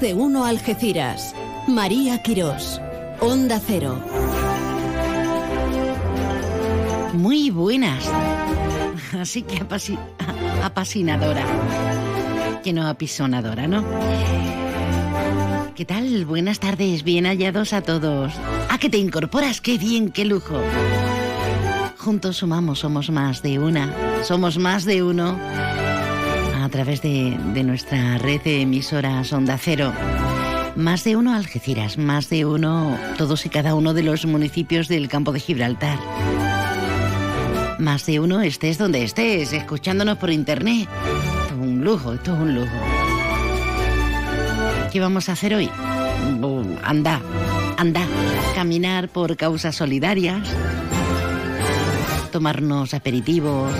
De uno Algeciras. María Quirós. Onda Cero. Muy buenas. Así que apasi apasionadora. Que no apisonadora, ¿no? ¿Qué tal? Buenas tardes, bien hallados a todos. ¿A que te incorporas? ¡Qué bien, qué lujo! Juntos sumamos, somos más de una, somos más de uno a través de, nuestra red de emisoras Onda Cero. Más de uno Algeciras, más de uno todos y cada uno de los municipios del campo de Gibraltar. Más de uno estés donde estés, escuchándonos por internet. Esto es un lujo, esto es un lujo. ¿Qué vamos a hacer hoy? Anda, anda, caminar por causas solidarias, tomarnos aperitivos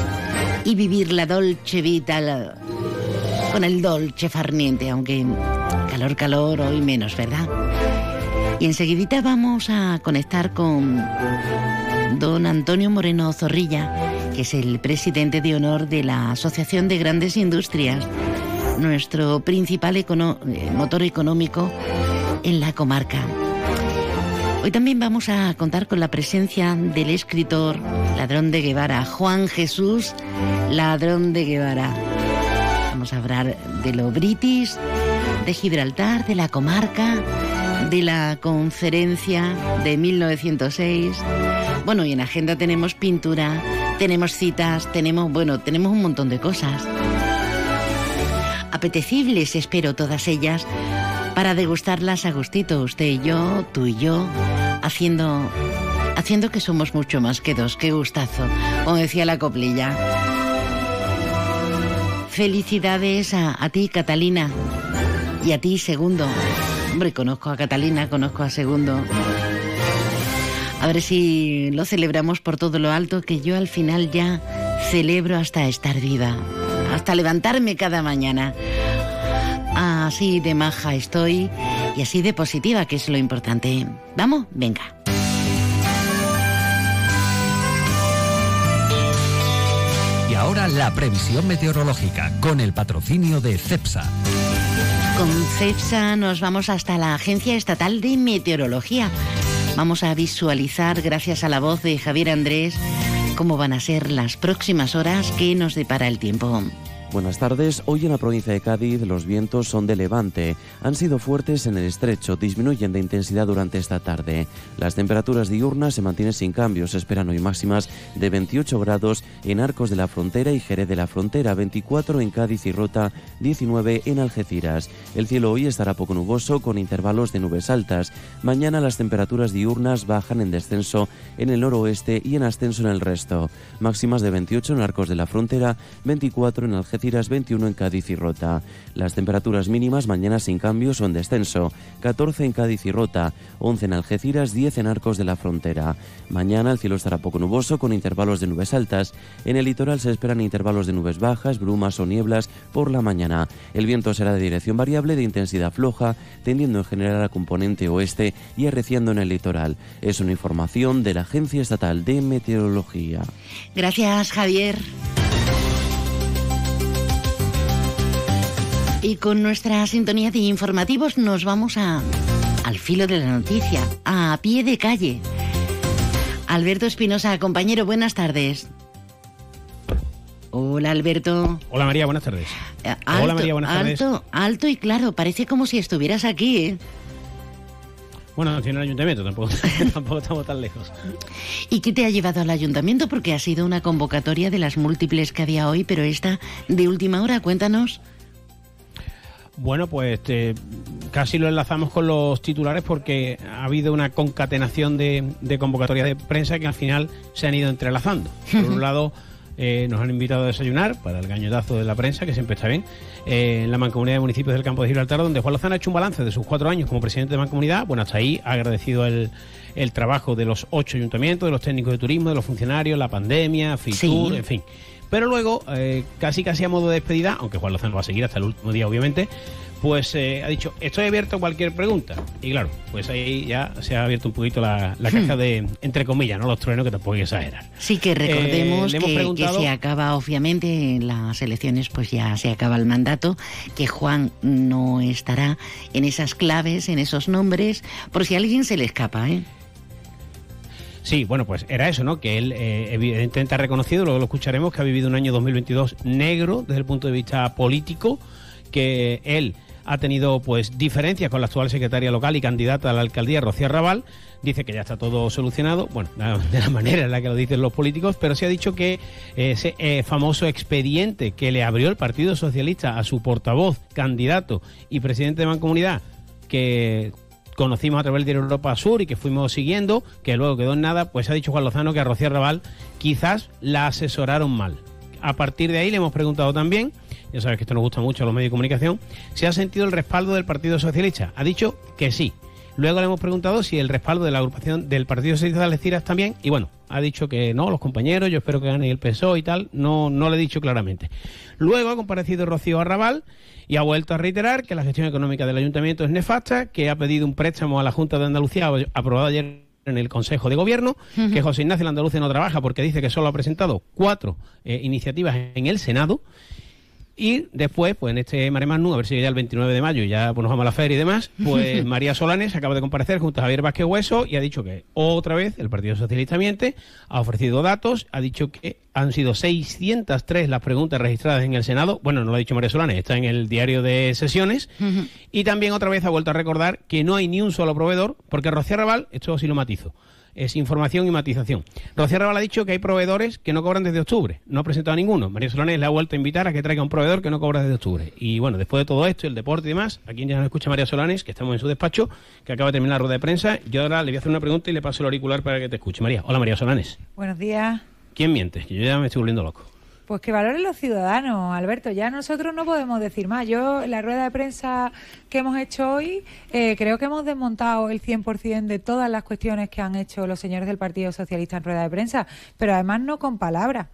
y vivir la dolce vita con el dolce farniente, aunque calor, calor, hoy menos, ¿verdad? Y enseguidita vamos a conectar con don Antonio Moreno Zorrilla, que es el presidente de honor de la Asociación de Grandes Industrias, nuestro principal eh, motor económico en la comarca. Hoy también vamos a contar con la presencia del escritor Ladrón de Guevara, Juan Jesús Ladrón de Guevara. Vamos a hablar de lo british, de Gibraltar, de la comarca, de la conferencia de 1906. Bueno, y en agenda tenemos pintura, tenemos citas, tenemos, bueno, tenemos un montón de cosas. Apetecibles, espero todas ellas, para degustarlas a gustito, usted y yo, tú y yo, haciendo haciendo que somos mucho más que dos, qué gustazo, como decía la coplilla. Felicidades a, ti, Catalina, y a ti, Segundo. Hombre, conozco a Catalina, conozco a Segundo. A ver si lo celebramos por todo lo alto, que yo al final ya celebro hasta estar viva, hasta levantarme cada mañana. Así de maja estoy y así de positiva, que es lo importante. Vamos, venga. Ahora la previsión meteorológica con el patrocinio de CEPSA. Con CEPSA nos vamos hasta la Agencia Estatal de Meteorología. Vamos a visualizar, gracias a la voz de Javier Andrés, cómo van a ser las próximas horas que nos depara el tiempo. Buenas tardes. Hoy en la provincia de Cádiz los vientos son de levante. Han sido fuertes en el estrecho, disminuyen de intensidad durante esta tarde. Las temperaturas diurnas se mantienen sin cambios. Esperan hoy máximas de 28 grados en Arcos de la Frontera y Jerez de la Frontera, 24 en Cádiz y Rota, 19 en Algeciras. El cielo hoy estará poco nuboso con intervalos de nubes altas. Mañana las temperaturas diurnas bajan en descenso en el noroeste y en ascenso en el resto. Máximas de 28 en Arcos de la Frontera, 24 en Algeciras, 21 en Cádiz y Rota. Las temperaturas mínimas mañana sin cambios o en descenso. 14 en Cádiz y Rota, 11 en Algeciras, 10 en Arcos de la Frontera. Mañana el cielo estará poco nuboso con intervalos de nubes altas. En el litoral se esperan intervalos de nubes bajas, brumas o nieblas por la mañana. El viento será de dirección variable de intensidad floja, tendiendo en general a componente oeste y arreciando en el litoral. Es una información de la Agencia Estatal de Meteorología. Gracias, Javier. Y con nuestra sintonía de informativos nos vamos a al filo de la noticia, a pie de calle. Alberto Espinosa, compañero, buenas tardes. Hola, Alberto. Hola María, buenas tardes. Eh, Hola, María, buenas tardes. Alto, alto y claro, parece como si estuvieras aquí, ¿eh? Bueno, tiene el ayuntamiento, tampoco, tampoco estamos tan lejos. ¿Y qué te ha llevado al ayuntamiento? Porque ha sido una convocatoria de las múltiples que había hoy, pero esta de última hora, cuéntanos. Bueno, pues este, casi lo enlazamos con los titulares porque ha habido una concatenación de, de convocatorias de prensa que al final se han ido entrelazando. Por un lado, eh, nos han invitado a desayunar para el gañotazo de la prensa, que siempre está bien, eh, en la Mancomunidad de Municipios del Campo de Gibraltar, donde Juan Lozano ha hecho un balance de sus cuatro años como presidente de Mancomunidad. Bueno, hasta ahí ha agradecido el, el trabajo de los ocho ayuntamientos, de los técnicos de turismo, de los funcionarios, la pandemia, FITUR, Sí. en fin. Pero luego, eh, casi casi a modo de despedida, aunque Juan Lozano va a seguir hasta el último día, obviamente, pues eh, ha dicho, estoy abierto a cualquier pregunta. Y claro, pues ahí ya se ha abierto un poquito la, la caja de, entre comillas, no los truenos, que tampoco hay que exagerar. Sí, que recordemos que, que, se acaba, obviamente, en las elecciones, pues ya se acaba el mandato, que Juan no estará en esas claves, en esos nombres, por si a alguien se le escapa, ¿eh? Sí, bueno, pues era eso, ¿no? Que él eh, evidentemente ha reconocido, luego lo escucharemos, que ha vivido un año 2022 negro desde el punto de vista político, que él ha tenido pues diferencias con la actual secretaria local y candidata a la alcaldía, Rocío Raval. Dice que ya está todo solucionado, bueno, de la manera en la que lo dicen los políticos, pero se ha dicho que ese eh, famoso expediente que le abrió el Partido Socialista a su portavoz, candidato y presidente de Mancomunidad, que conocimos a través de Europa Sur y que fuimos siguiendo, que luego quedó en nada, pues ha dicho Juan Lozano que a Rocío Raval quizás la asesoraron mal. A partir de ahí le hemos preguntado también, ya sabes que esto nos gusta mucho a los medios de comunicación, si ha sentido el respaldo del Partido Socialista. Ha dicho que sí. Luego le hemos preguntado si el respaldo de la agrupación del Partido Socialista de Algeciras también, y bueno, ha dicho que no, los compañeros, yo espero que gane el PSOE y tal, no, no le he dicho claramente. Luego ha comparecido Rocío Arrabal y ha vuelto a reiterar que la gestión económica del ayuntamiento es nefasta, que ha pedido un préstamo a la Junta de Andalucía aprobado ayer en el Consejo de Gobierno, que José Ignacio Andalucía no trabaja porque dice que solo ha presentado cuatro eh, iniciativas en el Senado y después, pues en este Mare a ver si llega el 29 de mayo y ya pues, nos vamos a la feria y demás, pues María Solanes acaba de comparecer junto a Javier Vázquez Hueso y ha dicho que otra vez el Partido Socialista miente, ha ofrecido datos, ha dicho que han sido 603 las preguntas registradas en el Senado, bueno, no lo ha dicho María Solanes, está en el diario de sesiones, y también otra vez ha vuelto a recordar que no hay ni un solo proveedor, porque Rocío Raval, esto sí lo matizo, es información y matización. Rocío Raval ha dicho que hay proveedores que no cobran desde octubre. No ha presentado a ninguno. María Solanes le ha vuelto a invitar a que traiga un proveedor que no cobra desde octubre. Y bueno, después de todo esto, el deporte y demás, aquí ya nos escucha María Solanes, que estamos en su despacho, que acaba de terminar la rueda de prensa. Yo ahora le voy a hacer una pregunta y le paso el auricular para que te escuche. María. Hola, María Solanes. Buenos días. ¿Quién miente? Yo ya me estoy volviendo loco. Pues que valoren los ciudadanos, Alberto. Ya nosotros no podemos decir más. Yo, la rueda de prensa que hemos hecho hoy, eh, creo que hemos desmontado el 100% de todas las cuestiones que han hecho los señores del Partido Socialista en rueda de prensa, pero además no con palabras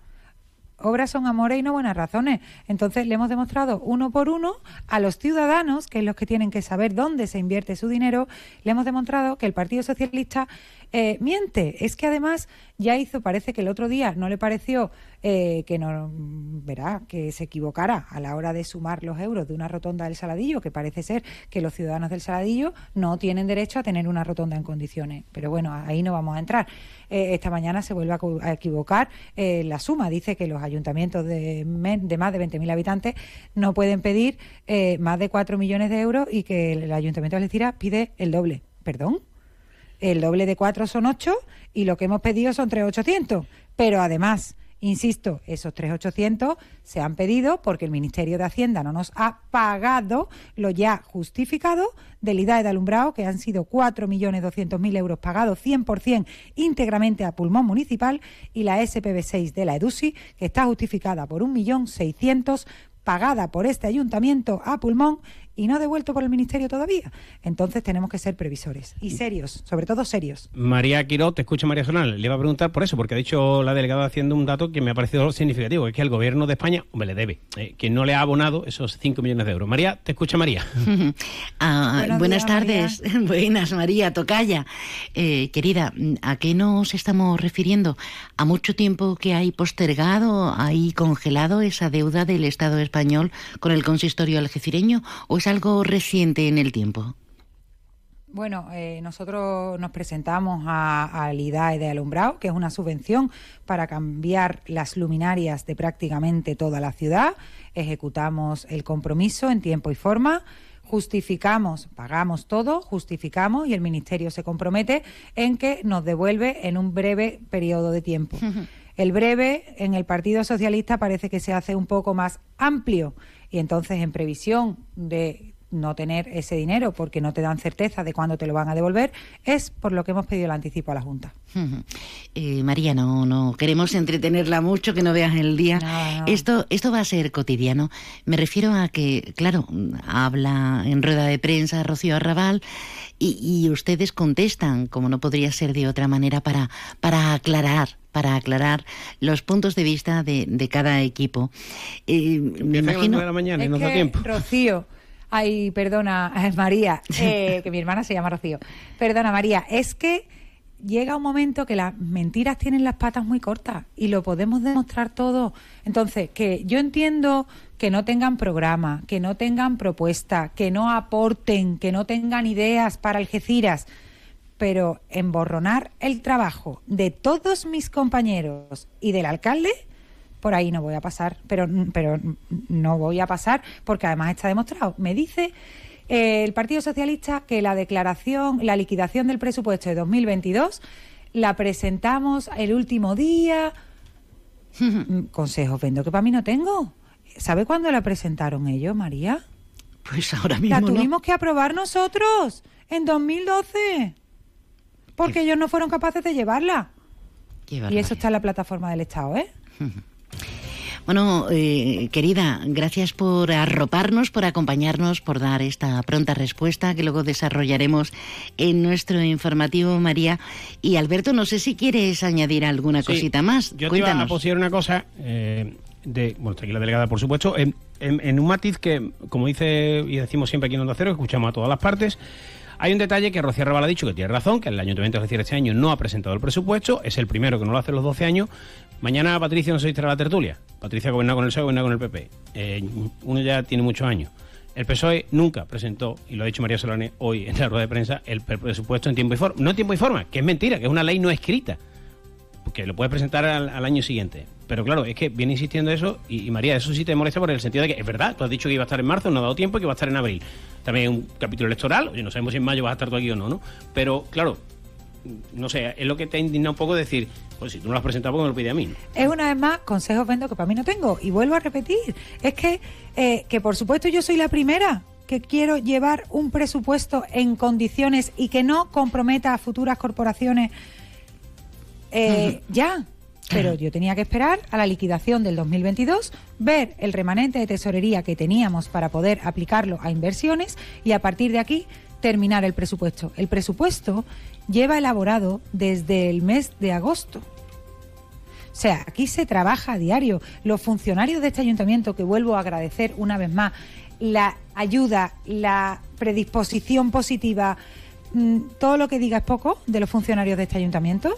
obras son amores y no buenas razones. Entonces le hemos demostrado uno por uno a los ciudadanos, que es los que tienen que saber dónde se invierte su dinero, le hemos demostrado que el Partido Socialista eh, miente. Es que además ya hizo, parece que el otro día no le pareció eh, que no verá que se equivocara a la hora de sumar los euros de una rotonda del Saladillo, que parece ser que los ciudadanos del Saladillo no tienen derecho a tener una rotonda en condiciones. Pero bueno, ahí no vamos a entrar. Eh, esta mañana se vuelve a, equivocar la suma. Dice que los ayuntamientos de, más de 20.000 habitantes no pueden pedir más de 4 millones de euros y que el ayuntamiento de Algeciras pide el doble. ¿Perdón? El doble de cuatro son ocho y lo que hemos pedido son tres ochocientos. Pero además, insisto, esos tres ochocientos se han pedido porque el Ministerio de Hacienda no nos ha pagado lo ya justificado del IDAE de alumbrado, que han sido cuatro millones doscientos mil euros pagados 100% íntegramente a pulmón municipal, y la SPB6 de la EDUSI, que está justificada por un millón seiscientos pagada por este ayuntamiento a pulmón y no devuelto por el Ministerio todavía. Entonces tenemos que ser previsores y serios, sobre todo serios. María Quiró, te escucho María Sonal, le iba a preguntar por eso, porque ha dicho la delegada haciendo un dato que me ha parecido significativo, es que el gobierno de España, hombre, le debe, eh, que no le ha abonado esos 5 millones de euros. María, te escucha María. Ah, buenas tardes, buenas María, tocaya. Eh, querida, ¿a qué nos estamos refiriendo? ¿A mucho tiempo que hay postergado, hay congelado esa deuda del Estado español con el consistorio algecireño o es algo reciente en el tiempo? Bueno, eh, nosotros nos presentamos al IDAE de alumbrado, que es una subvención para cambiar las luminarias de prácticamente toda la ciudad. Ejecutamos el compromiso en tiempo y forma justificamos, pagamos todo, justificamos y el Ministerio se compromete en que nos devuelve en un breve periodo de tiempo. El breve en el Partido Socialista parece que se hace un poco más amplio y entonces en previsión de no tener ese dinero porque no te dan certeza de cuándo te lo van a devolver, es por lo que hemos pedido el anticipo a la Junta. Eh, María, no, no queremos entretenerla mucho, que no veas el día. Esto, esto va a ser cotidiano. Me refiero a que, claro, habla en rueda de prensa Rocío Arrabal y, ustedes contestan, como no podría ser de otra manera, para, para aclarar para aclarar los puntos de vista de, cada equipo. Eh, me imagino... de la mañana, no da tiempo. Rocío, Ay, perdona, María, eh, que mi hermana se llama Rocío. Perdona, María, es que llega un momento que las mentiras tienen las patas muy cortas y lo podemos demostrar todo. Entonces, que yo entiendo que no tengan programa, que no tengan propuesta, que no aporten, que no tengan ideas para Algeciras, pero emborronar el trabajo de todos mis compañeros y del alcalde, por ahí no voy a pasar, pero, pero no voy a pasar porque además está demostrado. Me dice eh, el Partido Socialista que la declaración, la liquidación del presupuesto de 2022 la presentamos el último día. Consejos vendo que para mí no tengo. ¿Sabe cuándo la presentaron ellos, María? Pues ahora mismo. La tuvimos que aprobar nosotros en 2012. Porque ellos no fueron capaces de llevarla. y eso está en la plataforma del Estado, ¿eh? Bueno, eh, querida, gracias por arroparnos, por acompañarnos, por dar esta pronta respuesta que luego desarrollaremos en nuestro informativo, María. Y Alberto, no sé si quieres añadir alguna cosita más. Yo Cuéntanos. te iba a una cosa, eh, de, bueno, está aquí la delegada, por supuesto, en, en, un matiz que, como dice y decimos siempre aquí en Onda Cero, escuchamos a todas las partes, hay un detalle que Rocío Raval ha dicho que tiene razón, que el Ayuntamiento de Algeciras este año no ha presentado el presupuesto, es el primero que no lo hace los 12 años. Mañana Patricia no se a la tertulia. Patricia gobierna con el PSOE, gobierna con el PP. Eh, uno ya tiene muchos años. El PSOE nunca presentó, y lo ha dicho María Solane hoy en la rueda de prensa, el presupuesto en tiempo y forma. No en tiempo y forma, que es mentira, que es una ley no escrita que lo puedes presentar al, año siguiente. Pero claro, es que viene insistiendo eso y, María, eso sí te molesta por el sentido de que es verdad, tú has dicho que iba a estar en marzo, no ha dado tiempo y que va a estar en abril. También un capítulo electoral, oye, no sabemos si en mayo vas a estar tú aquí o no, ¿no? Pero claro, no sé, es lo que te indigna un poco decir, pues si tú no lo has presentado, ¿por qué me lo pide a mí? Es una vez más consejos vendo que para mí no tengo. Y vuelvo a repetir, es que, eh, que por supuesto yo soy la primera que quiero llevar un presupuesto en condiciones y que no comprometa a futuras corporaciones eh, ya. Pero yo tenía que esperar a la liquidación del 2022, ver el remanente de tesorería que teníamos para poder aplicarlo a inversiones y a partir de aquí terminar el presupuesto. El presupuesto lleva elaborado desde el mes de agosto. O sea, aquí se trabaja a diario. Los funcionarios de este ayuntamiento, que vuelvo a agradecer una vez más, la ayuda, la predisposición positiva, mm, todo lo que diga es poco de los funcionarios de este ayuntamiento.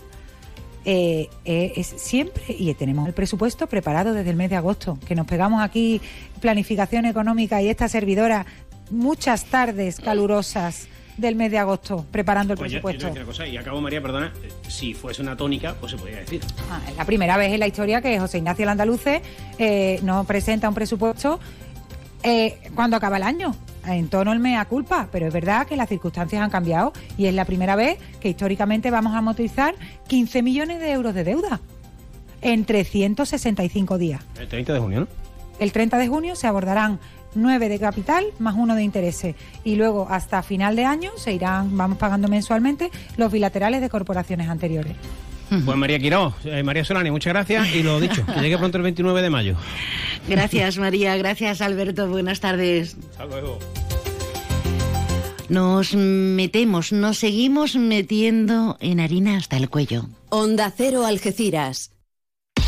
Eh, eh, es siempre, y tenemos el presupuesto preparado desde el mes de agosto, que nos pegamos aquí planificación económica y esta servidora muchas tardes calurosas del mes de agosto preparando el pues presupuesto. y acabo, María, perdona, si fuese una tónica, pues se podría decir. Ah, es la primera vez en la historia que José Ignacio Landaluce eh, no presenta un presupuesto eh, cuando acaba el año en tono el mea culpa, pero es verdad que las circunstancias han cambiado y es la primera vez que históricamente vamos a amortizar 15 millones de euros de deuda en 365 días. El 30 de junio, ¿no? El 30 de junio se abordarán 9 de capital más uno de intereses y luego hasta final de año se irán, vamos pagando mensualmente los bilaterales de corporaciones anteriores. Pues María Quiró, eh, María Solani, muchas gracias y lo dicho, que llegue pronto el 29 de mayo. Gracias María, gracias Alberto, buenas tardes. Hasta luego. Nos metemos, nos seguimos metiendo en harina hasta el cuello. Onda Cero Algeciras.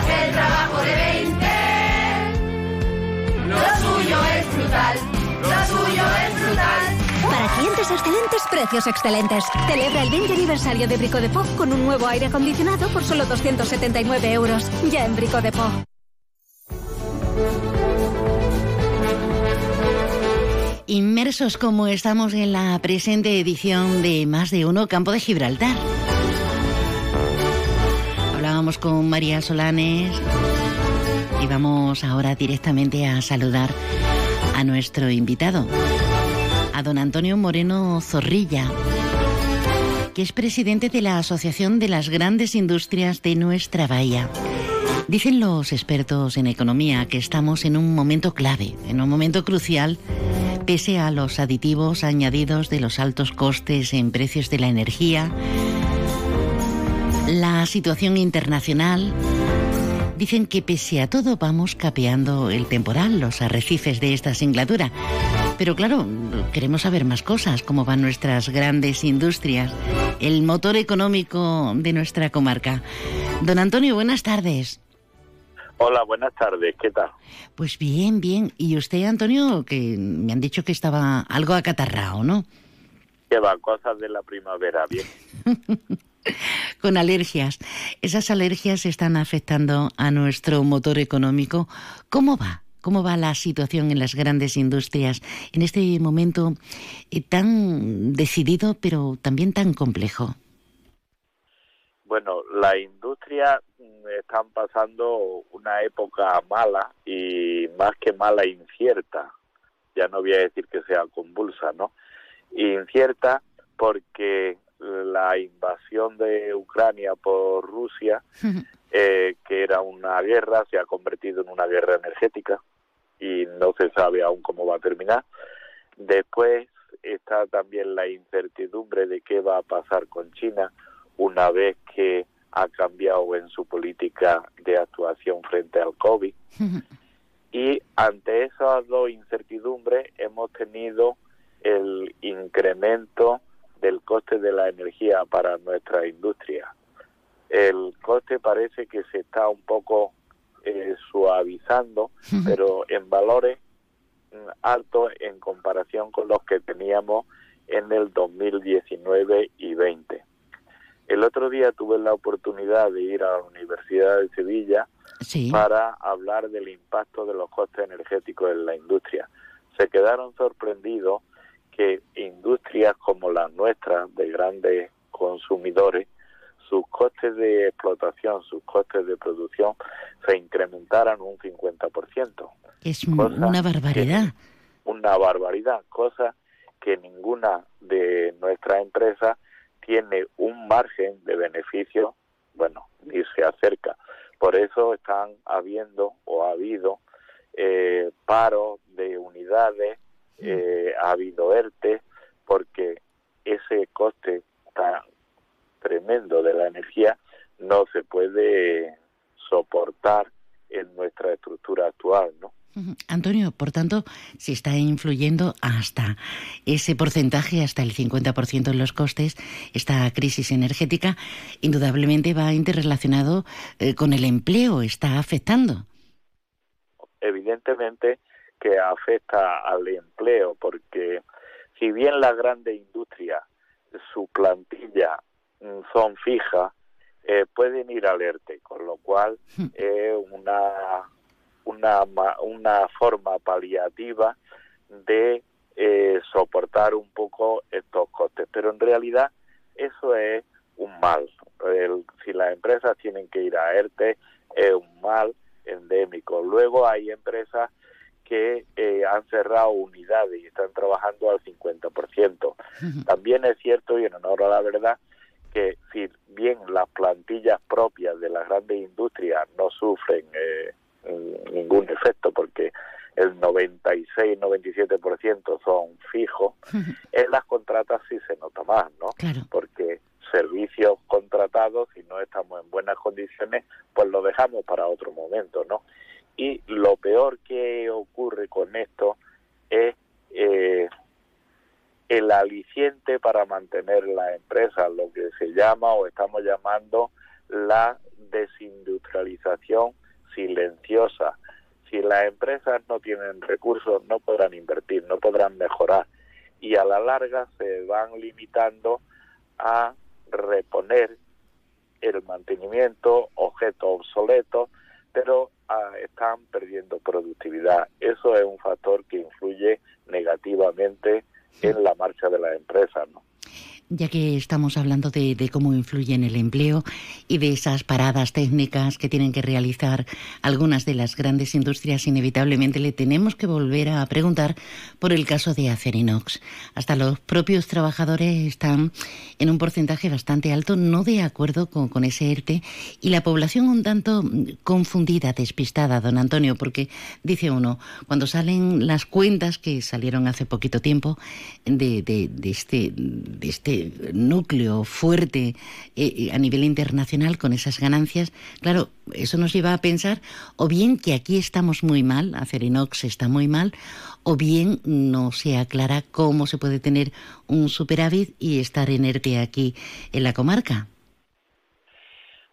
Hace el trabajo de 20. Lo suyo es brutal, lo suyo es brutal. Para clientes excelentes, precios excelentes. Celebra el 20 aniversario de Brico de Po con un nuevo aire acondicionado por solo 279 euros. Ya en Brico de Po. Inmersos como estamos en la presente edición de Más de Uno Campo de Gibraltar con María Solanes. Y vamos ahora directamente a saludar a nuestro invitado, a don Antonio Moreno Zorrilla, que es presidente de la Asociación de las Grandes Industrias de nuestra Bahía. Dicen los expertos en economía que estamos en un momento clave, en un momento crucial, pese a los aditivos añadidos de los altos costes en precios de la energía, la situación internacional. Dicen que pese a todo vamos capeando el temporal, los arrecifes de esta singladura. Pero claro, queremos saber más cosas, cómo van nuestras grandes industrias, el motor económico de nuestra comarca. Don Antonio, buenas tardes. Hola, buenas tardes, ¿qué tal? Pues bien, bien. Y usted, Antonio, que me han dicho que estaba algo acatarrado, ¿no? Que va, cosas de la primavera, bien. Con alergias. Esas alergias están afectando a nuestro motor económico. ¿Cómo va? ¿Cómo va la situación en las grandes industrias en este momento eh, tan decidido, pero también tan complejo? Bueno, la industria mm, están pasando una época mala y más que mala, incierta. Ya no voy a decir que sea convulsa, ¿no? Incierta porque la invasión de Ucrania por Rusia, eh, que era una guerra, se ha convertido en una guerra energética y no se sabe aún cómo va a terminar. Después está también la incertidumbre de qué va a pasar con China una vez que ha cambiado en su política de actuación frente al COVID. y ante esas dos incertidumbres hemos tenido el incremento del coste de la energía para nuestra industria. El coste parece que se está un poco eh, suavizando, pero en valores mm, altos en comparación con los que teníamos en el 2019 y 20. El otro día tuve la oportunidad de ir a la Universidad de Sevilla para hablar del impacto de los costes energéticos en la industria. Se quedaron sorprendidos que industrias como las nuestras, de grandes consumidores, sus costes de explotación, sus costes de producción se incrementaran un 50%. Es una barbaridad. Una barbaridad, cosa que ninguna de nuestras empresas tiene un margen de beneficio, bueno, ni se acerca. Por eso están habiendo o ha habido eh, paros de unidades, eh, ha habido ERTE, porque ese coste tan tremendo de la energía no se puede soportar en nuestra estructura actual, ¿no? Antonio, por tanto, si está influyendo hasta ese porcentaje, hasta el 50% en los costes, esta crisis energética, indudablemente va interrelacionado eh, con el empleo, está afectando. Evidentemente que afecta al empleo, porque si bien la grande industria, su plantilla mm, son fijas, eh, pueden ir al ERTE, con lo cual es una una, una forma paliativa de eh, soportar un poco estos costes. Pero en realidad eso es un mal. si las empresas tienen que ir a ERTE, es un mal endémico. Luego hay empresas que eh, han cerrado unidades y están trabajando al 50%. También es cierto, y en honor a la verdad, que si bien las plantillas propias de las grandes industrias no sufren eh, ningún efecto porque el 96-97% son fijos, en las contratas sí se nota más, ¿no? Porque servicios contratados, si no estamos en buenas condiciones, pues lo dejamos para otro momento, ¿no? Y lo peor que ocurre con esto es eh, el aliciente para mantener la empresa, lo que se llama o estamos llamando la desindustrialización silenciosa. Si las empresas no tienen recursos, no podrán invertir, no podrán mejorar y a la larga se van limitando a reponer el mantenimiento, objetos obsoletos, pero ah, están perdiendo productividad. Eso es un factor que influye negativamente en la marcha de las empresas. ¿no? Ya que estamos hablando de, de, cómo influye en el empleo y de esas paradas técnicas que tienen que realizar algunas de las grandes industrias, inevitablemente le tenemos que volver a preguntar por el caso de Acerinox. Hasta los propios trabajadores están en un porcentaje bastante alto, no de acuerdo con, ese ERTE, y la población un tanto confundida, despistada, don Antonio, porque dice uno, cuando salen las cuentas que salieron hace poquito tiempo de este, de este núcleo fuerte eh, a nivel internacional con esas ganancias, claro, eso nos lleva a pensar o bien que aquí estamos muy mal, Acerinox está muy mal, o bien no se aclara cómo se puede tener un superávit y estar enerte aquí en la comarca.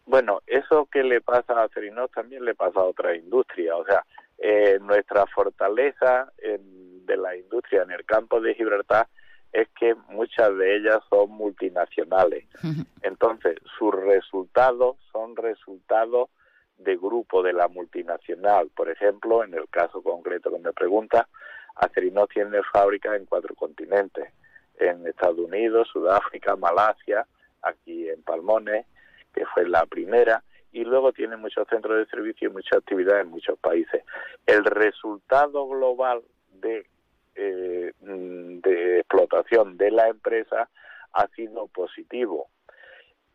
Bueno, eso que le pasa a Acerinox también le pasa a otra industria, o sea, eh, nuestra fortaleza en, de la industria en el campo de Gibraltar es que muchas de ellas son multinacionales. Entonces, sus resultados son resultados de grupo de la multinacional. Por ejemplo, en el caso concreto que me pregunta, Acerinox tiene fábricas en cuatro continentes, en Estados Unidos, Sudáfrica, Malasia, aquí en Palmones, que fue la primera, y luego tiene muchos centros de servicio y muchas actividades en muchos países. El resultado global de eh, de explotación de la empresa ha sido positivo.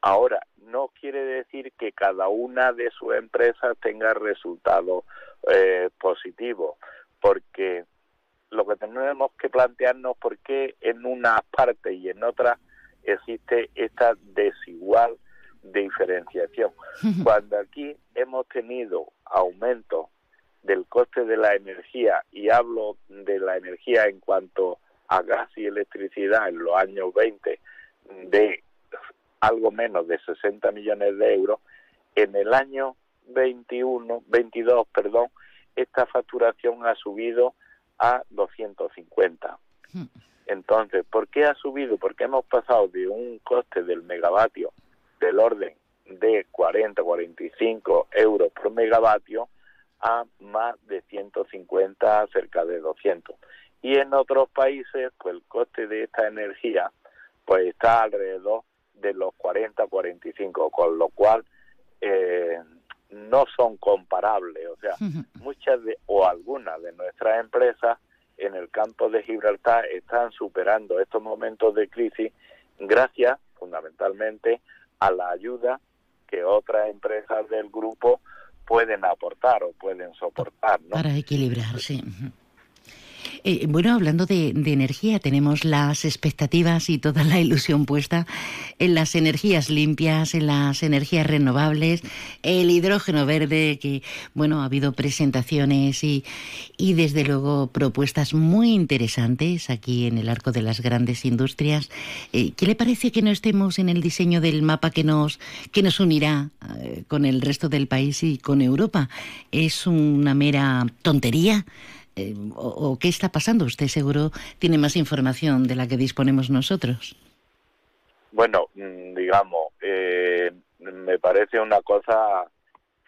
Ahora, no quiere decir que cada una de sus empresas tenga resultados eh, positivos, porque lo que tenemos que plantearnos por qué en una parte y en otra existe esta desigual diferenciación. Cuando aquí hemos tenido aumentos del coste de la energía y hablo de la energía en cuanto a gas y electricidad en los años 20 de algo menos de 60 millones de euros, en el año 21, 22, perdón, esta facturación ha subido a 250. Entonces, ¿por qué ha subido? Porque hemos pasado de un coste del megavatio del orden de 40, 45 euros por megavatio a más de 150, cerca de 200. Y en otros países, pues el coste de esta energía pues está alrededor de los 40, 45, con lo cual eh, no son comparables. O sea, muchas de, o algunas de nuestras empresas en el campo de Gibraltar están superando estos momentos de crisis gracias fundamentalmente a la ayuda que otras empresas del grupo pueden aportar o pueden soportar. ¿no? Para equilibrar, sí. Eh, bueno, hablando de, energía, tenemos las expectativas y toda la ilusión puesta en las energías limpias, en las energías renovables, el hidrógeno verde, que, bueno, ha habido presentaciones y, y desde luego propuestas muy interesantes aquí en el arco de las grandes industrias. Eh, ¿Qué le parece que no estemos en el diseño del mapa que nos, que nos unirá eh, con el resto del país y con Europa? ¿Es una mera tontería? Eh, o, qué está pasando? Usted seguro tiene más información de la que disponemos nosotros. Bueno, mm, digamos, eh, me parece una cosa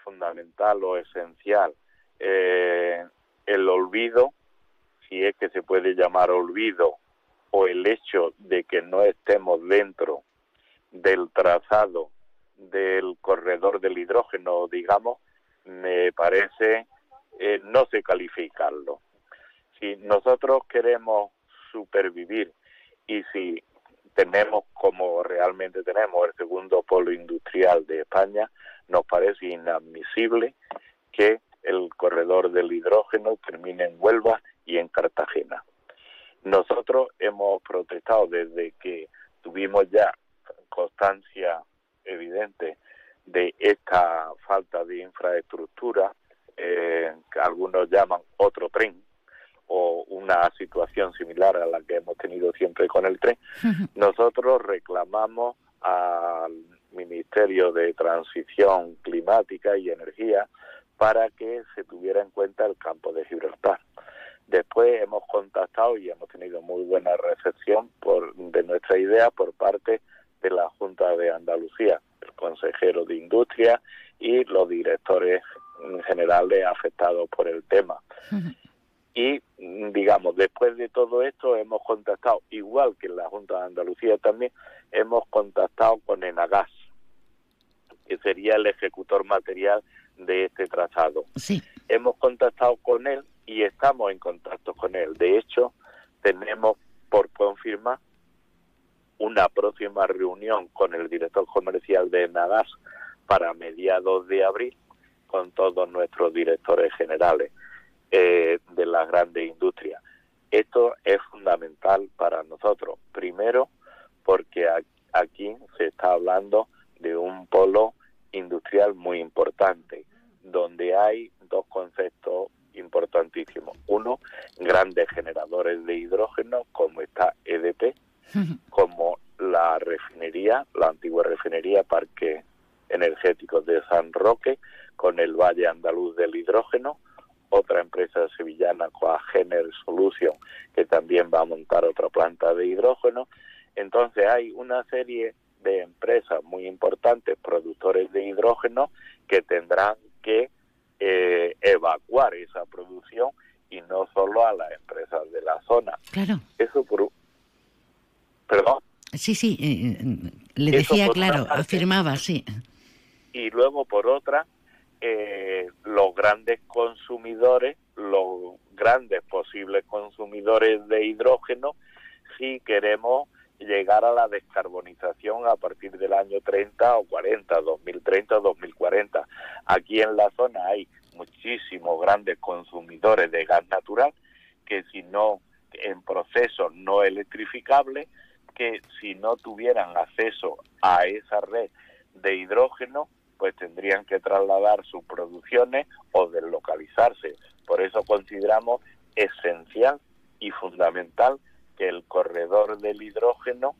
fundamental o esencial. Eh, el olvido, si es que se puede llamar olvido, o el hecho de que no estemos dentro del trazado del corredor del hidrógeno, digamos, me parece eh, no sé calificarlo. Si nosotros queremos supervivir y si tenemos como realmente tenemos el segundo polo industrial de España, nos parece inadmisible que el corredor del hidrógeno termine en Huelva y en Cartagena. Nosotros hemos protestado desde que tuvimos ya constancia evidente de esta falta de infraestructura eh, que algunos llaman otro tren o una situación similar a la que hemos tenido siempre con el tren, nosotros reclamamos al Ministerio de Transición Climática y Energía para que se tuviera en cuenta el campo de Gibraltar. Después hemos contactado y hemos tenido muy buena recepción por, de nuestra idea por parte de la Junta de Andalucía, el consejero de Industria y los directores generales afectados por el tema. Y, digamos, después de todo esto hemos contactado, igual que en la Junta de Andalucía también, hemos contactado con Enagas, que sería el ejecutor material de este trazado. Sí. Hemos contactado con él y estamos en contacto con él. De hecho, tenemos por confirmar una próxima reunión con el director comercial de Enagas para mediados de abril con todos nuestros directores generales eh, de las grandes industrias. Esto es fundamental para nosotros. Primero, porque aquí se está hablando de un polo industrial muy importante, donde hay dos conceptos importantísimos. Uno, grandes generadores de hidrógeno, como está EDP, como la refinería, la antigua refinería Parque Energético de San Roque, con el Valle Andaluz del Hidrógeno, otra empresa sevillana, Coagener Solution, que también va a montar otra planta de hidrógeno. Entonces hay una serie de empresas muy importantes, productores de hidrógeno, que tendrán que eh, evacuar esa producción y no solo a las empresas de la zona. Claro. Eso por... Perdón. Sí, sí, eh, eh, le decía, claro, afirmaba, sí. y luego por otra eh, los grandes consumidores, los grandes posibles consumidores de hidrógeno, si queremos llegar a la descarbonización a partir del año 30 o 40, 2030 o 2040. Aquí en la zona hay muchísimos grandes consumidores de gas natural que si no en procesos no electrificables, que si no tuvieran acceso a esa red de hidrógeno, pues tendrían que trasladar sus producciones o deslocalizarse. Por eso consideramos esencial y fundamental que el corredor del hidrógeno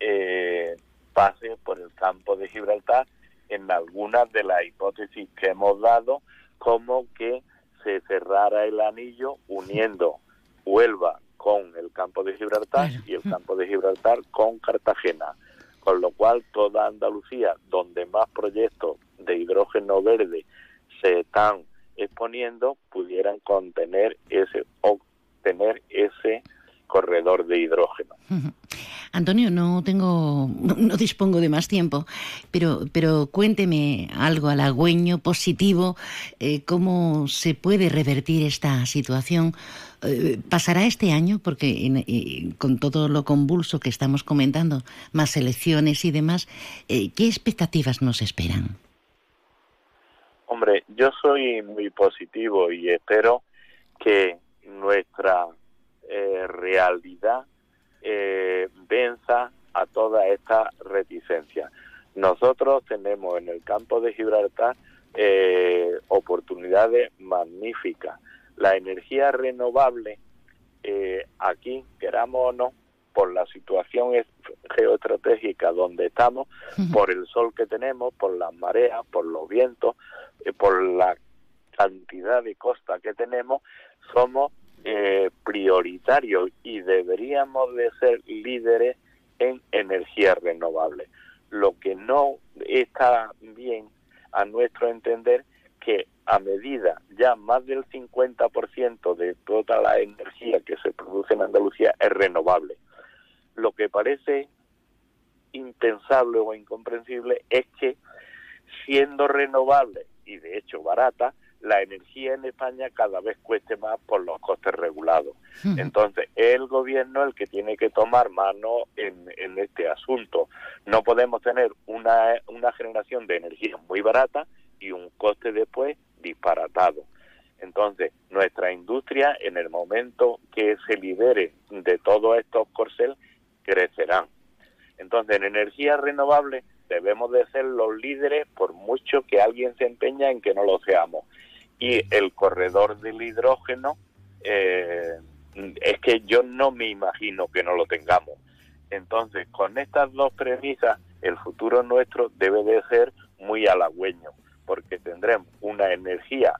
eh, pase por el campo de Gibraltar en algunas de las hipótesis que hemos dado, como que se cerrara el anillo uniendo Huelva con el campo de Gibraltar y el campo de Gibraltar con Cartagena con lo cual toda Andalucía, donde más proyectos de hidrógeno verde se están exponiendo, pudieran contener ese o tener ese corredor de hidrógeno. Antonio, no tengo, no, no dispongo de más tiempo, pero, pero cuénteme algo halagüeño, positivo, eh, cómo se puede revertir esta situación. Eh, ¿Pasará este año? Porque en- eh, con todo lo convulso que estamos comentando, más elecciones y demás, eh, ¿qué expectativas nos esperan? Hombre, yo soy muy positivo y espero que nuestra eh, realidad eh, venza a toda esta reticencia. Nosotros tenemos en el campo de Gibraltar eh, oportunidades magníficas. La energía renovable, eh, aquí, queramos o no, por la situación es- geoestratégica donde estamos, por el sol que tenemos, por las mareas, por los vientos, eh, por la cantidad de costa que tenemos, somos eh, prioritarios y deberíamos de ser líderes en energía renovable. Lo que no está bien, a nuestro entender, que a medida ya más del 50% de toda la energía que se produce en Andalucía es renovable. Lo que parece impensable o incomprensible es que siendo renovable y de hecho barata, la energía en España cada vez cueste más por los costes regulados. Entonces, es el gobierno el que tiene que tomar mano en, en este asunto. No podemos tener una, una generación de energía muy barata y un coste después disparatado. Entonces, nuestra industria, en el momento que se libere de todos estos corcel, crecerán. Entonces, en energía renovable debemos de ser los líderes por mucho que alguien se empeña en que no lo seamos. Y el corredor del hidrógeno, eh, es que yo no me imagino que no lo tengamos. Entonces, con estas dos premisas, el futuro nuestro debe de ser muy halagüeño, porque tendremos una energía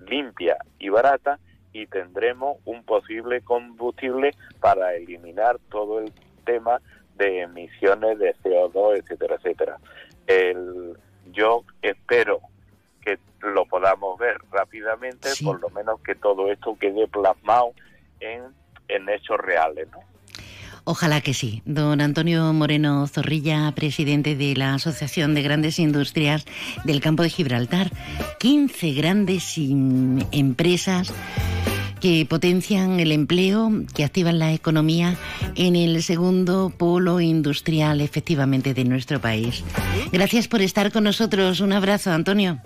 limpia y barata y tendremos un posible combustible para eliminar todo el tema de emisiones de CO2, etcétera, etcétera. El, yo espero que lo podamos ver rápidamente, por lo menos que todo esto quede plasmado en en hechos reales, ¿no? Ojalá que sí. Don Antonio Moreno Zorrilla, presidente de la Asociación de Grandes Industrias del Campo de Gibraltar. 15 grandes empresas que potencian el empleo, que activan la economía en el segundo polo industrial efectivamente de nuestro país. Gracias por estar con nosotros. Un abrazo, Antonio.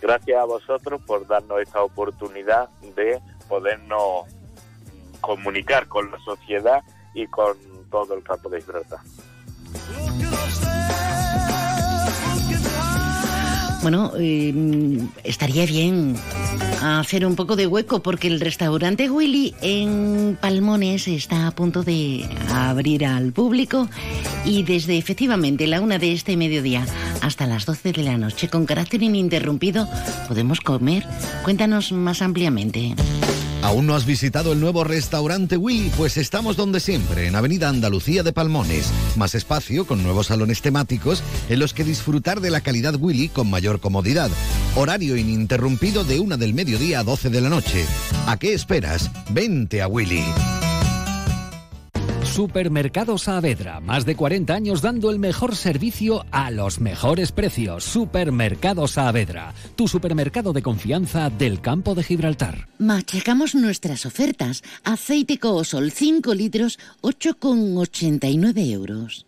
Gracias a vosotros por darnos esta oportunidad de podernos comunicar con la sociedad y con todo el campo de Gibraltar. Bueno, eh, estaría bien hacer un poco de hueco porque el restaurante Willy en Palmones está a punto de abrir al público y desde efectivamente la una de este mediodía hasta las 12 de la noche con carácter ininterrumpido podemos comer. Cuéntanos más ampliamente. ¿Aún no has visitado el nuevo restaurante Willy? Pues estamos donde siempre, en Avenida Andalucía de Palmones. Más espacio, con nuevos salones temáticos en los que disfrutar de la calidad Willy con mayor comodidad. Horario ininterrumpido de una del mediodía a 12 de la noche. ¿A qué esperas? Vente a Willy. Supermercado Saavedra, más de 40 años dando el mejor servicio a los mejores precios. Supermercado Saavedra, tu supermercado de confianza del campo de Gibraltar. Machacamos nuestras ofertas. Aceite Coosol 5 litros, 8,89 euros.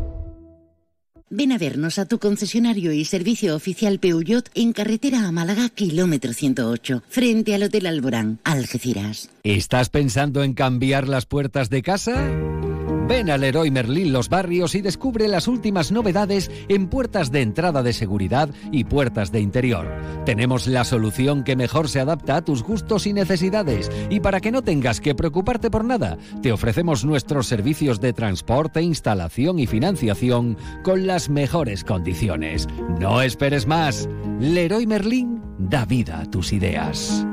Ven a vernos a tu concesionario y servicio oficial Peugeot en carretera a Málaga, kilómetro 108, frente al Hotel Alborán, Algeciras. ¿Estás pensando en cambiar las puertas de casa? Ven al Leroy Merlin Los Barrios y descubre las últimas novedades en puertas de entrada de seguridad y puertas de interior. Tenemos la solución que mejor se adapta a tus gustos y necesidades y para que no tengas que preocuparte por nada, te ofrecemos nuestros servicios de transporte, instalación y financiación con las mejores condiciones. No esperes más. Leroy Merlin da vida a tus ideas.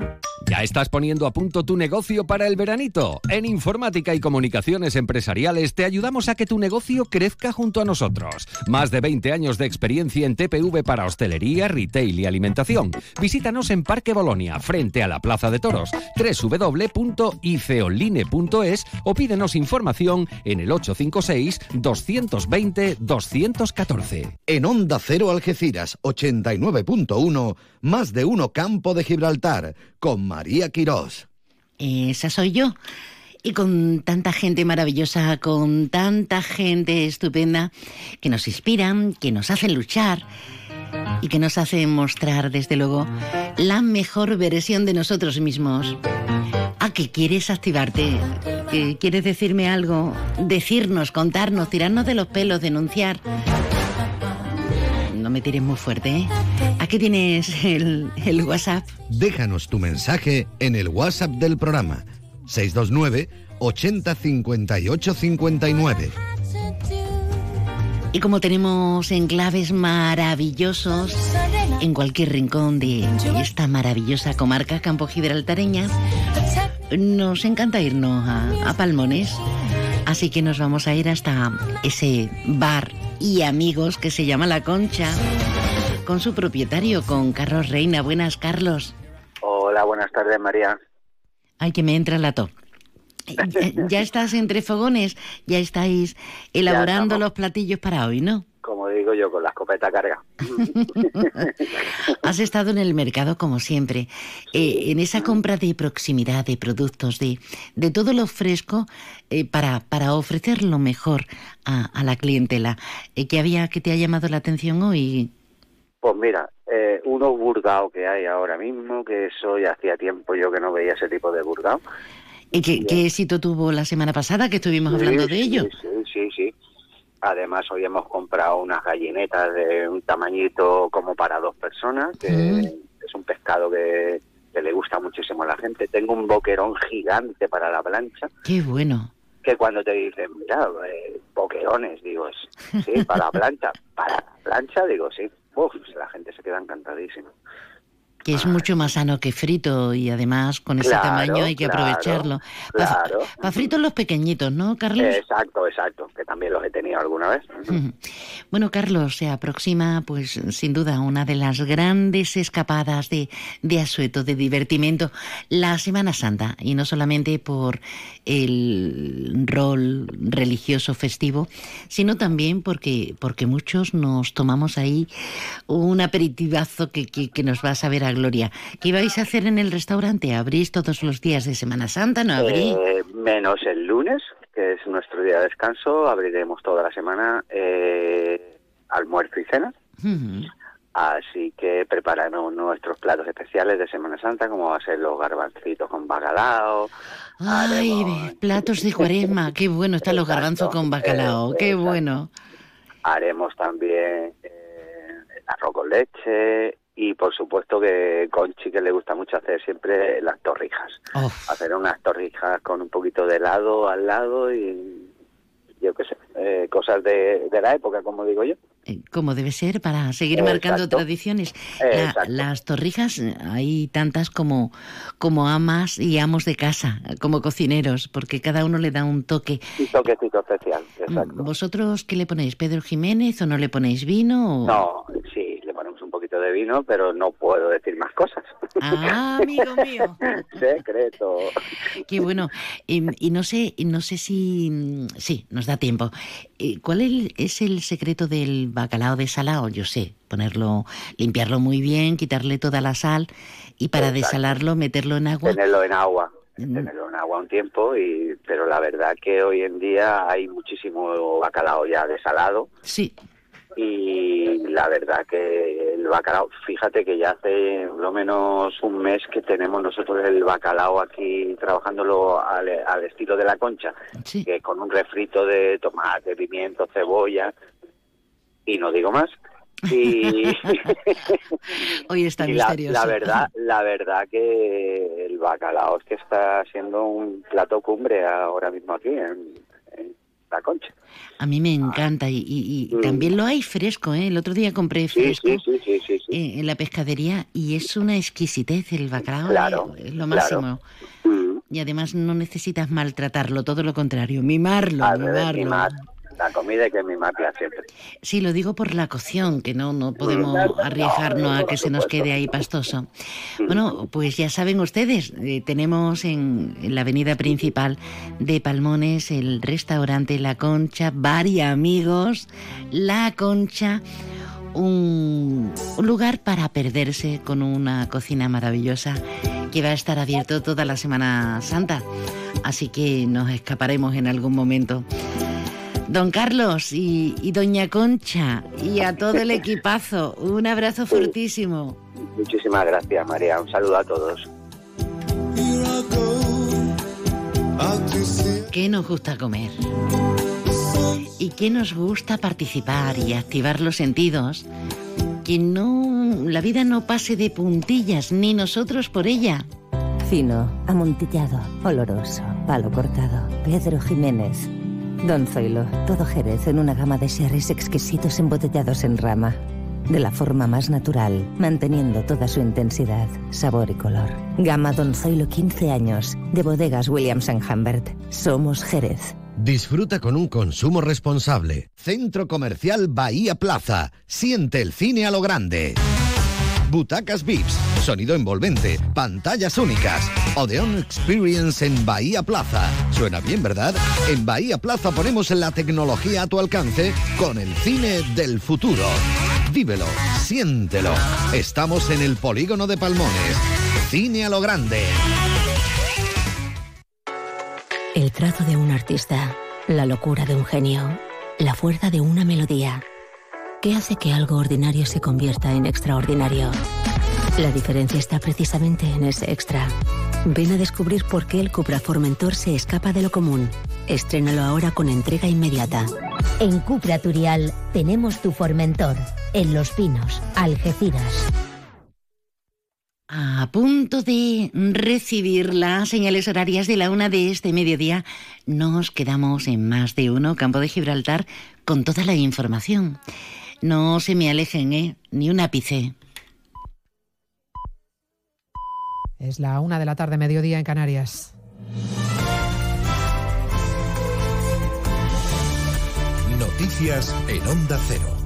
¿Ya estás poniendo a punto tu negocio para el veranito? En Informática y Comunicaciones Empresariales te ayudamos a que tu negocio crezca junto a nosotros. Más de 20 años de experiencia en TPV para hostelería, retail y alimentación. Visítanos en Parque Bolonia, frente a la Plaza de Toros, www.iceoline.es o pídenos información en el 856-220-214. En Onda Cero Algeciras 89.1, más de uno Campo de Gibraltar, con María Quirós. Esa soy yo. Y con tanta gente maravillosa, con tanta gente estupenda, que nos inspiran, que nos hacen luchar y que nos hacen mostrar, desde luego, la mejor versión de nosotros mismos. ¿A qué quieres activarte? ¿Que ¿Quieres decirme algo? Decirnos, contarnos, tirarnos de los pelos, denunciar. No me tires muy fuerte, ¿eh? Aquí tienes el, el WhatsApp. Déjanos tu mensaje en el WhatsApp del programa 629 80 58 59. Y como tenemos enclaves maravillosos en cualquier rincón de esta maravillosa comarca campo gibraltareña, nos encanta irnos a, a Palmones. Así que nos vamos a ir hasta ese bar y amigos que se llama La Concha, con su propietario, con Carlos Reina. Buenas, Carlos. Hola, buenas tardes, María. Ay, que me entra la to. Ya, ya estás entre fogones, ya estáis elaborando los platillos para hoy, ¿no? Como digo yo, con la escopeta carga. Has estado en el mercado como siempre, eh, en esa compra de proximidad de productos, de, de todo lo fresco eh, para, para ofrecer lo mejor a, a la clientela. Eh, ¿Qué había que te ha llamado la atención hoy? Pues mira, eh, unos burgaos que hay ahora mismo, que eso ya hacía tiempo yo que no veía ese tipo de burgao. ¿Y qué, qué éxito tuvo la semana pasada que estuvimos hablando Sí, de ello? Sí, sí, sí, sí. Además, hoy hemos comprado unas gallinetas de un tamañito como para dos personas, que Mm. es un pescado que, que le gusta muchísimo a la gente. Tengo un boquerón gigante para la plancha, Qué bueno. que cuando te dicen, mira, eh, boquerones, digo, sí, para la plancha, para la plancha, digo, sí. Uf, la gente se queda encantadísima. Que es mucho más sano que frito y además con ese Claro, tamaño hay que claro, aprovecharlo. Para claro. fritos los pequeñitos, ¿no, Carlos? Exacto, exacto, que también los he tenido alguna vez. Bueno, Carlos, se aproxima, pues, sin duda, una de las grandes escapadas de, de asueto, de divertimento, la Semana Santa, y no solamente por el rol religioso festivo, sino también porque, porque muchos nos tomamos ahí un aperitivazo que, que, que nos va a saber a gloria. ¿Qué vais a hacer en el restaurante? ¿Abrís todos los días de Semana Santa? ¿No abrís? Eh, menos el lunes, que es nuestro día de descanso, abriremos toda la semana eh, almuerzo y cena. Así que prepararemos nuestros platos especiales de Semana Santa, como va a ser los garbancitos con bacalao. Ay, platos de cuaresma, qué bueno están los garbanzos con bacalao, qué bueno. Haremos también eh, arroz con leche y por supuesto que Conchi que le gusta mucho hacer siempre las torrijas. Hacer unas torrijas con un poquito de helado al lado y yo qué sé, eh, cosas de, de la época, como digo yo. Eh, Como debe ser para seguir Exacto. marcando tradiciones. La- las torrijas, hay tantas como, como amas y amos de casa, como cocineros, porque cada uno le da un toque. Un toquecito especial, exacto. ¿Vosotros qué le ponéis? ¿Pedro Jiménez o no le ponéis vino? o- No, sí, de vino, pero no puedo decir más cosas. Ah, amigo mío. Secreto. Qué bueno. Y, y no sé, no sé si sí, nos da tiempo. Eh, ¿Cuál el- es el secreto del bacalao desalado? Yo sé, ponerlo, limpiarlo muy bien, quitarle toda la sal y para Exacto. desalarlo meterlo en agua. Tenerlo en agua, Mm. tenerlo en agua un tiempo, y pero la verdad que hoy en día hay muchísimo bacalao ya desalado. Sí. Y la verdad que el bacalao, fíjate que ya hace lo menos un mes que tenemos nosotros el bacalao aquí trabajándolo al, al estilo de la concha, Sí. que con un refrito de tomate, pimiento, cebolla, y no digo más. Y, Hoy está y misterioso. la verdad, la verdad que el bacalao es que está siendo un plato cumbre ahora mismo aquí en la concha. A mí me encanta y, y- y Mm. también lo hay fresco, ¿eh? El otro día compré fresco sí, sí, sí, sí, sí. eh, en la pescadería y es una exquisitez el bacalao, Claro, eh, es lo claro. máximo. Mm. Y además no necesitas maltratarlo, todo lo contrario, mimarlo, mimarlo. mimar. La comida hay que mimarla siempre. Sí, lo digo por la cocción, que no, no podemos arriesgarnos a que se nos quede ahí pastoso. Bueno, pues ya saben ustedes, eh, tenemos en, en la avenida principal de Palmones el restaurante La Concha, varios amigos, La Concha, un, un lugar para perderse con una cocina maravillosa que va a estar abierto toda la Semana Santa. Así que nos escaparemos en algún momento. Don Carlos y, y Doña Concha y a todo el equipazo, un abrazo fortísimo. Muchísimas gracias, María. Un saludo a todos. ¿Qué nos gusta comer? ¿Y qué nos gusta participar y activar los sentidos? Que no, la vida no pase de puntillas, ni nosotros por ella. Fino, amontillado, oloroso, palo cortado. Pedro Jiménez. Don Zoilo, todo Jerez en una gama de sherries exquisitos embotellados en rama. De la forma más natural, manteniendo toda su intensidad, sabor y color. Gama Don Zoilo 15 años, de bodegas Williams ⁇ Humbert. Somos Jerez. Disfruta con un consumo responsable. Centro Comercial Bahía Plaza. Siente el cine a lo grande. Butacas VIPs, sonido envolvente, pantallas únicas. Odeon Experience en Bahía Plaza. Suena bien, ¿verdad? En Bahía Plaza ponemos la tecnología a tu alcance con el cine del futuro. Vívelo, siéntelo. Estamos en el polígono de Palmones. Cine a lo grande. El trazo de un artista, la locura de un genio, la fuerza de una melodía. ¿Qué hace que algo ordinario se convierta en extraordinario? La diferencia está precisamente en ese extra. Ven a descubrir por qué el Cupra Formentor se escapa de lo común. Estrénalo ahora con entrega inmediata. En Cupra Turial tenemos tu Formentor, en Los Pinos, Algeciras. A punto de recibir las señales horarias de la una de este mediodía, nos quedamos en más de uno Campo de Gibraltar con toda la información. No se me alejen, ¿eh? Ni un ápice. Es la una de la tarde, mediodía en Canarias. Noticias en Onda Cero.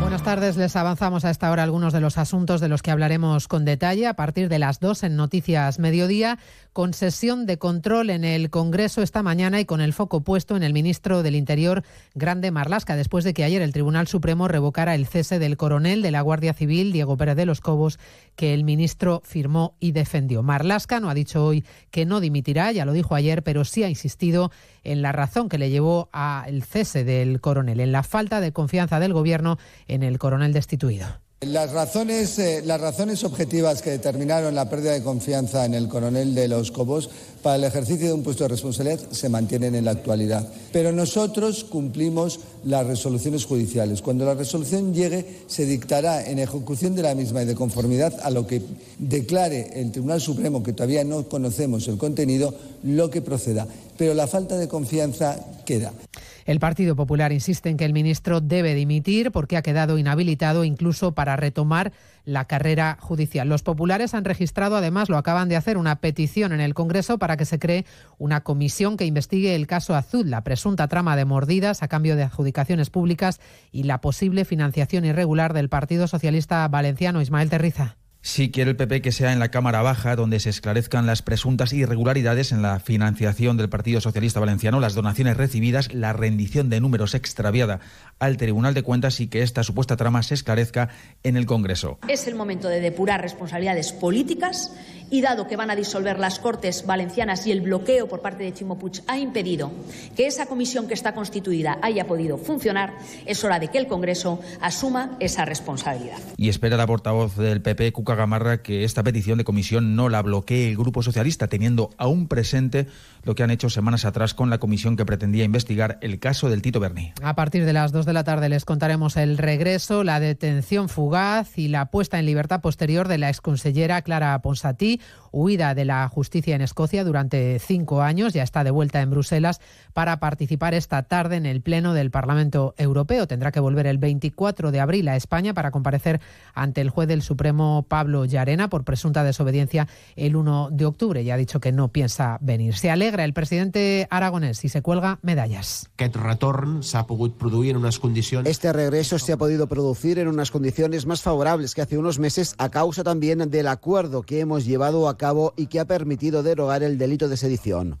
Buenas tardes, les avanzamos a esta hora algunos de los asuntos de los que hablaremos con detalle a partir de las dos en Noticias Mediodía, con sesión de control en el Congreso esta mañana y con el foco puesto en el ministro del Interior, Grande Marlasca, después de que ayer el Tribunal Supremo revocara el cese del coronel de la Guardia Civil, Diego Pérez de los Cobos, que el ministro firmó y defendió. Marlasca no ha dicho hoy que no dimitirá, ya lo dijo ayer, pero sí ha insistido en la razón que le llevó al cese del coronel, en la falta de confianza del Gobierno en el coronel destituido. Las razones, eh, las razones objetivas que determinaron la pérdida de confianza en el coronel de los Cobos para el ejercicio de un puesto de responsabilidad se mantienen en la actualidad. Pero nosotros cumplimos las resoluciones judiciales. Cuando la resolución llegue, se dictará en ejecución de la misma y de conformidad a lo que declare el Tribunal Supremo, que todavía no conocemos el contenido, lo que proceda. Pero la falta de confianza queda. El Partido Popular insiste en que el ministro debe dimitir porque ha quedado inhabilitado incluso para retomar la carrera judicial. Los populares han registrado, además, lo acaban de hacer, una petición en el Congreso para que se cree una comisión que investigue el caso Azul, la presunta trama de mordidas a cambio de adjudicaciones públicas y la posible financiación irregular del Partido Socialista Valenciano. Ismael Terriza. Sí quiere el PP que sea en la Cámara Baja, donde se esclarezcan las presuntas irregularidades en la financiación del Partido Socialista Valenciano, las donaciones recibidas, la rendición de números extraviada al Tribunal de Cuentas y que esta supuesta trama se esclarezca en el Congreso. Es el momento de depurar responsabilidades políticas y dado que van a disolver las Cortes Valencianas y el bloqueo por parte de Chimo Puig ha impedido que esa comisión que está constituida haya podido funcionar, es hora de que el Congreso asuma esa responsabilidad. Y espera la portavoz del PP, Cuca Gamarra, que esta petición de comisión no la bloquee el Grupo Socialista, teniendo aún presente lo que han hecho semanas atrás con la comisión que pretendía investigar el caso del Tito Berni. A partir de las 2 de la tarde les contaremos el regreso, la detención fugaz y la puesta en libertad posterior de la exconsellera Clara Ponsatí, huida de la justicia en Escocia durante cinco años, ya está de vuelta en Bruselas para participar esta tarde en el Pleno del Parlamento Europeo. Tendrá que volver el 24 de abril a España para comparecer ante el juez del Supremo Pablo Llarena por presunta desobediencia el 1 de octubre. Ya ha dicho que no piensa venir. Se alegra el presidente aragonés y se cuelga medallas. Este regreso se ha podido producir en unas condiciones más favorables que hace unos meses a causa también del acuerdo que hemos llevado a cabo y que ha permitido derogar el delito de sedición.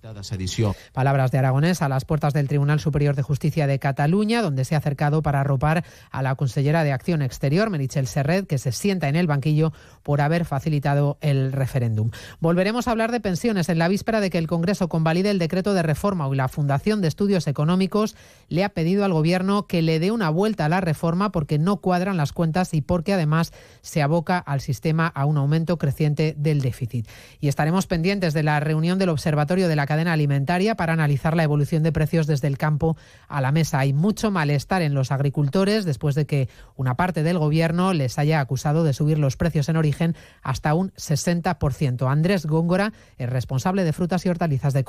Palabras de Aragonés a las puertas del Tribunal Superior de Justicia de Cataluña, donde se ha acercado para arropar a la consellera de Acción Exterior, Merichel Serret, que se sienta en el banquillo por haber facilitado el referéndum. Volveremos a hablar de pensiones en la víspera de que el Congreso convalide el decreto de reforma y la Fundación de Estudios Económicos le ha pedido al Gobierno que le dé una vuelta a la reforma porque no cuadran las cuentas y porque además se aboca al sistema a un aumento creciente del déficit. Y estaremos pendientes de la reunión del Observatorio de la Cadena Alimentaria para analizar la evolución de precios desde el campo a la mesa. Hay mucho malestar en los agricultores después de que una parte del Gobierno les haya acusado de subir los precios en origen hasta un 60%. Andrés Góngora es responsable de frutas y hortalizas de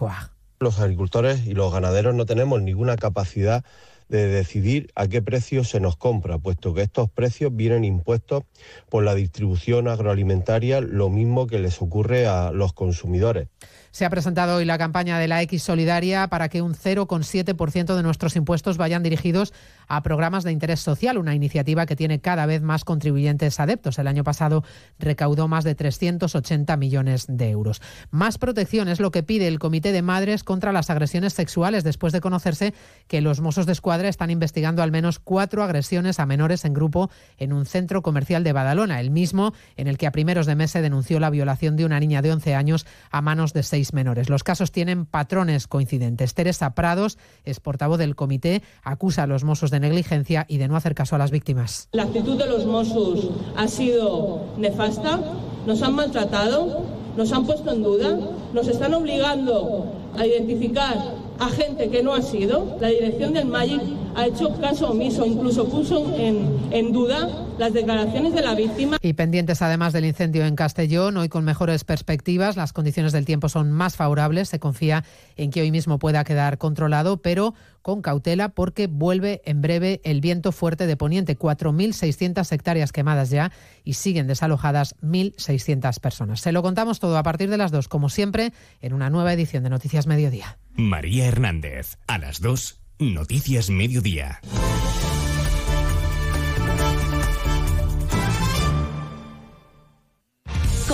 Los agricultores y los ganaderos no tenemos ninguna capacidad de decidir a qué precio se nos compra, puesto que estos precios vienen impuestos por la distribución agroalimentaria, lo mismo que les ocurre a los consumidores. Se ha presentado hoy la campaña de la X Solidaria para que un 0,7% de nuestros impuestos vayan dirigidos a programas de interés social, una iniciativa que tiene cada vez más contribuyentes adeptos. El año pasado recaudó más de 380 millones de euros. Más protección es lo que pide el Comité de Madres contra las agresiones sexuales después de conocerse que los Mossos de Escuadra están investigando al menos cuatro agresiones a menores en grupo en un centro comercial de Badalona, el mismo en el que a primeros de mes se denunció la violación de una niña de 11 años a manos de seis menores. Los casos tienen patrones coincidentes. Teresa Prados es portavoz del comité, acusa a los Mossos de negligencia y de no hacer caso a las víctimas. La actitud de los Mossos ha sido nefasta, nos han maltratado, nos han puesto en duda, nos están obligando a identificar a gente que no ha sido, la dirección del Magic ha hecho caso omiso, incluso puso en, en duda las declaraciones de la víctima. Y pendientes además del incendio en Castellón, hoy con mejores perspectivas, las condiciones del tiempo son más favorables, se confía en que hoy mismo pueda quedar controlado, pero con cautela porque vuelve en breve el viento fuerte de Poniente, 4.600 hectáreas quemadas ya y siguen desalojadas 1.600 personas. Se lo contamos todo a partir de las 2, como siempre, en una nueva edición de Noticias Mediodía. María Hernández, a las 2, Noticias Mediodía.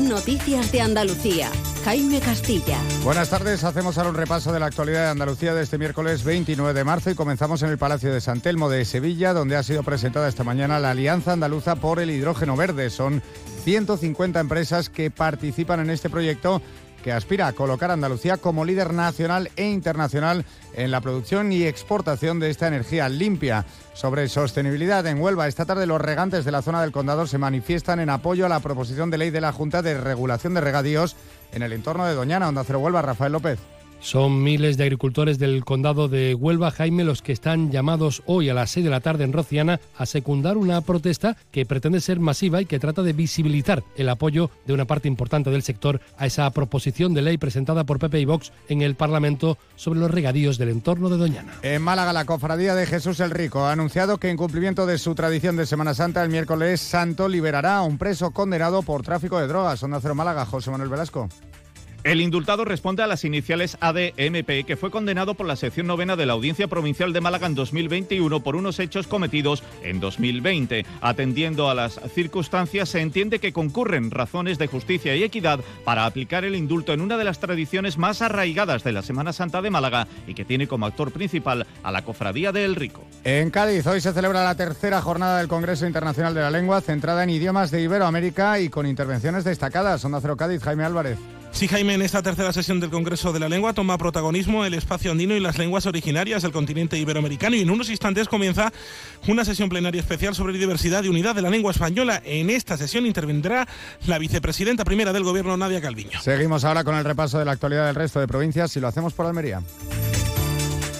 Noticias de Andalucía. Jaime Castilla. Buenas tardes, hacemos ahora un repaso de la actualidad de Andalucía de este miércoles 29 de marzo y comenzamos en el Palacio de San Telmo de Sevilla, donde ha sido presentada esta mañana la Alianza Andaluza por el Hidrógeno Verde. Son 150 empresas que participan en este proyecto que aspira a colocar a Andalucía como líder nacional e internacional en la producción y exportación de esta energía limpia. Sobre sostenibilidad en Huelva, esta tarde los regantes de la zona del condado se manifiestan en apoyo a la proposición de ley de la Junta de Regulación de Regadíos en el entorno de Doñana, Onda Cero Huelva, Rafael López. Son miles de agricultores del condado de Huelva, Jaime, los que están llamados hoy a las 6 de la tarde en Rociana a secundar una protesta que pretende ser masiva y que trata de visibilizar el apoyo de una parte importante del sector a esa proposición de ley presentada por PP y Vox en el Parlamento sobre los regadíos del entorno de Doñana. En Málaga, la Cofradía de Jesús el Rico ha anunciado que en cumplimiento de su tradición de Semana Santa, el miércoles santo liberará a un preso condenado por tráfico de drogas. Onda Cero Málaga, José Manuel Velasco. El indultado responde a las iniciales ADMP, que fue condenado por la sección novena de la Audiencia Provincial de Málaga en 2021 por unos hechos cometidos en 2020. Atendiendo a las circunstancias, se entiende que concurren razones de justicia y equidad para aplicar el indulto en una de las tradiciones más arraigadas de la Semana Santa de Málaga y que tiene como actor principal a la Cofradía de El Rico. En Cádiz, hoy se celebra la tercera jornada del Congreso Internacional de la Lengua, centrada en idiomas de Iberoamérica y con intervenciones destacadas. Onda Cero Cádiz, Jaime Álvarez. Sí, Jaime, en esta tercera sesión del Congreso de la Lengua toma protagonismo el espacio andino y las lenguas originarias del continente iberoamericano y en unos instantes comienza una sesión plenaria especial sobre diversidad y unidad de la lengua española. En esta sesión intervendrá la vicepresidenta primera del Gobierno, Nadia Calviño. Seguimos ahora con el repaso de la actualidad del resto de provincias y lo hacemos por Almería.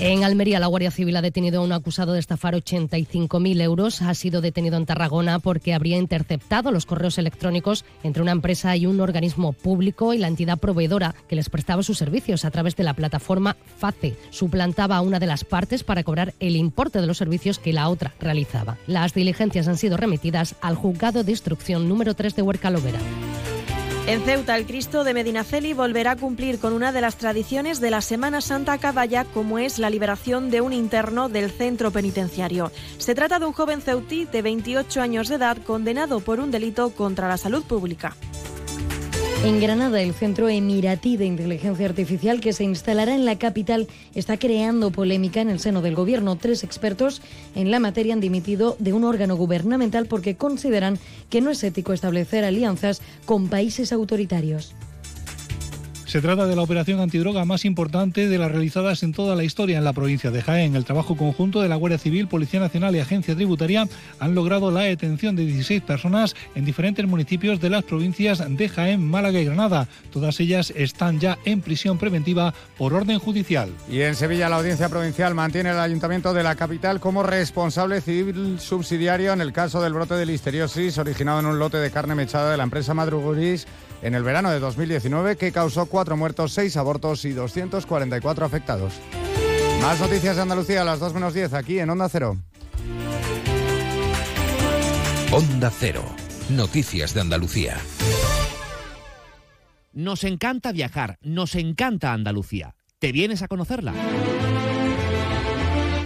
En Almería, la Guardia Civil ha detenido a un acusado de estafar 85.000 euros. Ha sido detenido en Tarragona porque habría interceptado los correos electrónicos entre una empresa y un organismo público y la entidad proveedora que les prestaba sus servicios a través de la plataforma FACE. Suplantaba a una de las partes para cobrar el importe de los servicios que la otra realizaba. Las diligencias han sido remitidas al juzgado de instrucción número 3 de Huerca Lovera. En Ceuta, el Cristo de Medinaceli volverá a cumplir con una de las tradiciones de la Semana Santa Caballa, como es la liberación de un interno del centro penitenciario. Se trata de un joven ceutí de 28 años de edad condenado por un delito contra la salud pública. En Granada, el Centro Emiratí de Inteligencia Artificial que se instalará en la capital está creando polémica en el seno del gobierno. Tres expertos en la materia han dimitido de un órgano gubernamental porque consideran que no es ético establecer alianzas con países autoritarios. Se trata de la operación antidroga más importante de las realizadas en toda la historia en la provincia de Jaén. El trabajo conjunto de la Guardia Civil, Policía Nacional y Agencia Tributaria han logrado la detención de 16 personas en diferentes municipios de las provincias de Jaén, Málaga y Granada. Todas ellas están ya en prisión preventiva por orden judicial. Y en Sevilla la Audiencia Provincial mantiene el Ayuntamiento de la capital como responsable civil subsidiario en el caso del brote de listeriosis originado en un lote de carne mechada de la empresa Madruguris en el verano de 2019 que causó cuatro muertos, seis abortos y 244 afectados. Más noticias de Andalucía a las 2 menos 10 aquí en Onda Cero. Onda Cero. Noticias de Andalucía. Nos encanta viajar, nos encanta Andalucía. ¿Te vienes a conocerla?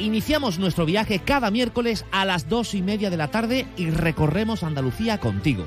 Iniciamos nuestro viaje cada miércoles a las dos y media de la tarde y recorremos Andalucía contigo.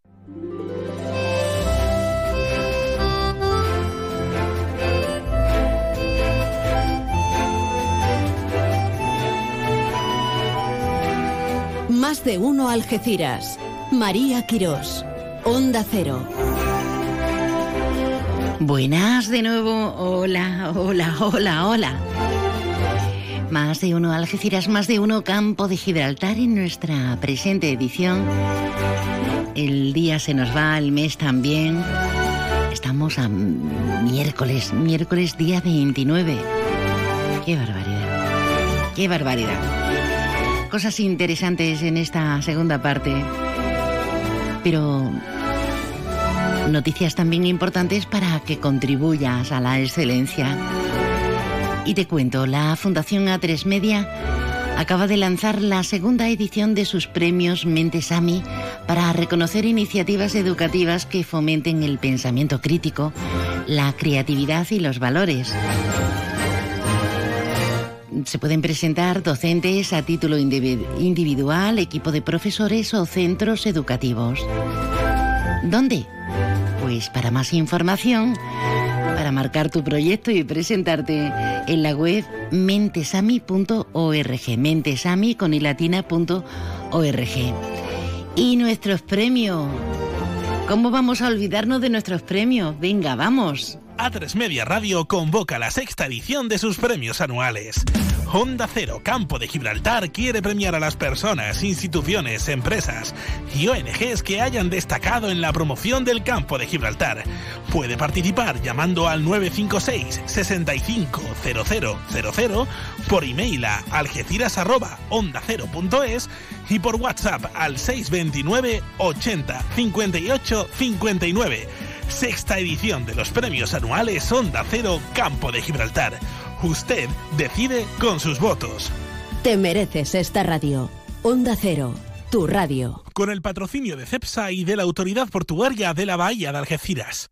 Más de uno Algeciras. María Quirós. Onda Cero. Buenas de nuevo. Hola, hola, hola, hola. Más de uno Algeciras, más de uno Campo de Gibraltar en nuestra presente edición. El día se nos va, el mes también. Estamos a miércoles, miércoles día 29. Qué barbaridad. Qué barbaridad cosas interesantes en esta segunda parte, pero noticias también importantes para que contribuyas a la excelencia. Y te cuento, la Fundación A3 Media acaba de lanzar la segunda edición de sus premios Mentesami para reconocer iniciativas educativas que fomenten el pensamiento crítico, la creatividad y los valores se pueden presentar docentes a título individual, equipo de profesores o centros educativos. ¿Dónde? Pues para más información, para marcar tu proyecto y presentarte en la web mentesami.org, mentesami con Y nuestros premios. ¿Cómo vamos a olvidarnos de nuestros premios? Venga, vamos. A3 Media Radio convoca la sexta edición de sus premios anuales. Honda Cero Campo de Gibraltar quiere premiar a las personas, instituciones, empresas y ONGs que hayan destacado en la promoción del Campo de Gibraltar. Puede participar llamando al 956 650000 por email a algeciras@ondacero.es y por WhatsApp al 629 80 58 59 sexta edición de los premios anuales Onda Cero Campo de Gibraltar. Usted decide con sus votos. Te mereces esta radio. Onda Cero, tu radio. Con el patrocinio de CEPSA y de la Autoridad Portuaria de la Bahía de Algeciras.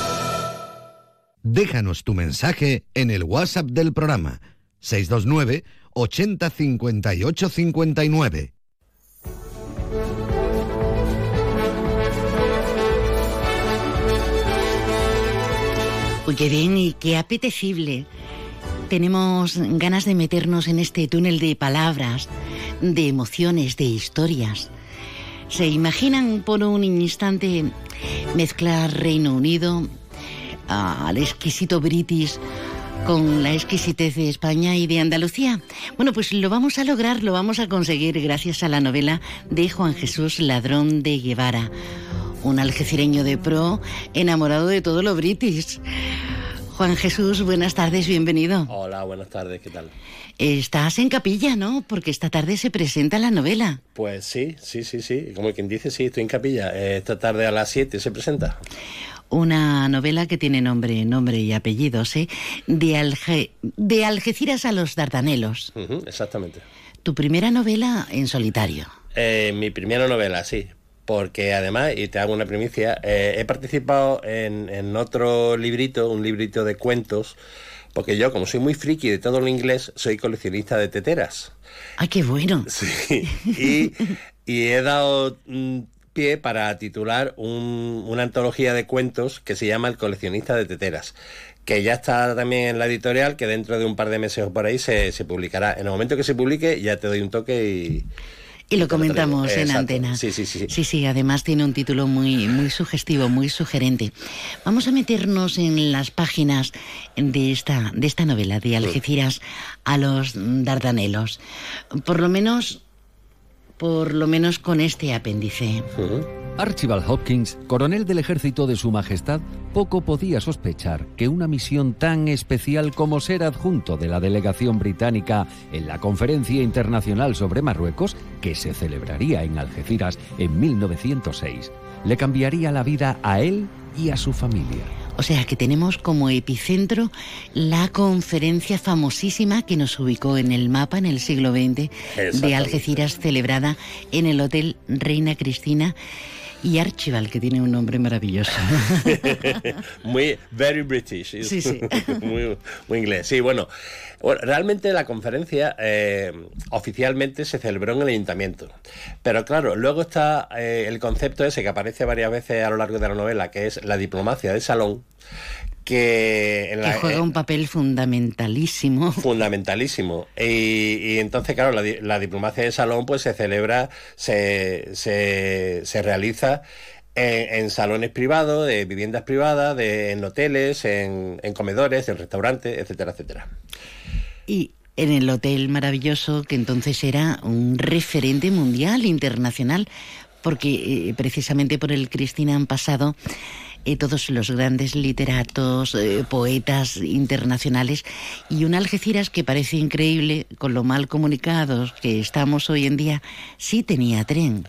Déjanos tu mensaje en el WhatsApp del programa 629 80 58 59. Uy, qué bien y qué apetecible. Tenemos ganas de meternos en este túnel de palabras, de emociones, de historias. ¿Se imaginan por un instante mezclar Reino Unido al exquisito British con la exquisitez de España y de Andalucía? Bueno, pues lo vamos a lograr, lo vamos a conseguir gracias a la novela de Juan Jesús Ladrón de Guevara, un algecireño de pro enamorado de todo lo british. Juan Jesús, buenas tardes, bienvenido. Hola, buenas tardes, ¿qué tal? Estás en capilla, ¿no? Porque esta tarde se presenta la novela. Pues sí, sí, sí, sí. Como quien dice, sí, estoy en capilla. Eh, esta tarde a las 7 se presenta. Una novela que tiene nombre, nombre y apellidos, ¿eh? De, Alge de Algeciras a los Dardanelos. exactamente. Tu primera novela en solitario. Eh, mi primera novela, sí porque además, y te hago una primicia, eh, he participado en, otro librito, un librito de cuentos, porque yo, como soy muy friki de todo lo inglés, soy coleccionista de teteras. ¡Ay, qué bueno! Sí, y, he dado mm, pie para titular una antología de cuentos que se llama El coleccionista de teteras que ya está también en la editorial, que dentro de un par de meses o por ahí se, se publicará. En el momento que se publique ya te doy un toque y, y lo comentamos en antena. Sí, sí, sí. Sí, sí, además tiene un título muy, muy sugestivo, muy sugerente. Vamos a meternos en las páginas de esta, de esta novela, de Algeciras a los Dardanelos. Por lo menos, por lo menos con este apéndice. Archibald Hopkins, coronel del ejército de Su Majestad, poco podía sospechar que una misión tan especial como ser adjunto de la delegación británica en la Conferencia Internacional sobre Marruecos, que se celebraría en Algeciras en 1906, le cambiaría la vida a él y a su familia. O sea que tenemos como epicentro la conferencia famosísima que nos ubicó en el mapa en el siglo XX de Algeciras, celebrada en el Hotel Reina Cristina y Archibald, que tiene un nombre maravilloso. muy, very British. Sí, sí. muy, muy, inglés. Sí, bueno, realmente la conferencia eh, oficialmente se celebró en el ayuntamiento. Pero claro, luego está eh, el concepto ese que aparece varias veces a lo largo de la novela, que es la diplomacia de salón, que, juega eh, un papel fundamentalísimo. Fundamentalísimo. Y, entonces, claro, la, diplomacia de salón pues se celebra, se, se, realiza en, salones privados, de viviendas privadas, de, en hoteles, en, en comedores, en restaurantes, etcétera, etcétera. Y en el hotel maravilloso que entonces era un referente mundial, internacional, porque eh, precisamente por el Cristina han pasado eh, todos los grandes literatos, eh, poetas internacionales, y un Algeciras que parece increíble, con lo mal comunicados que estamos hoy en día, sí tenía tren.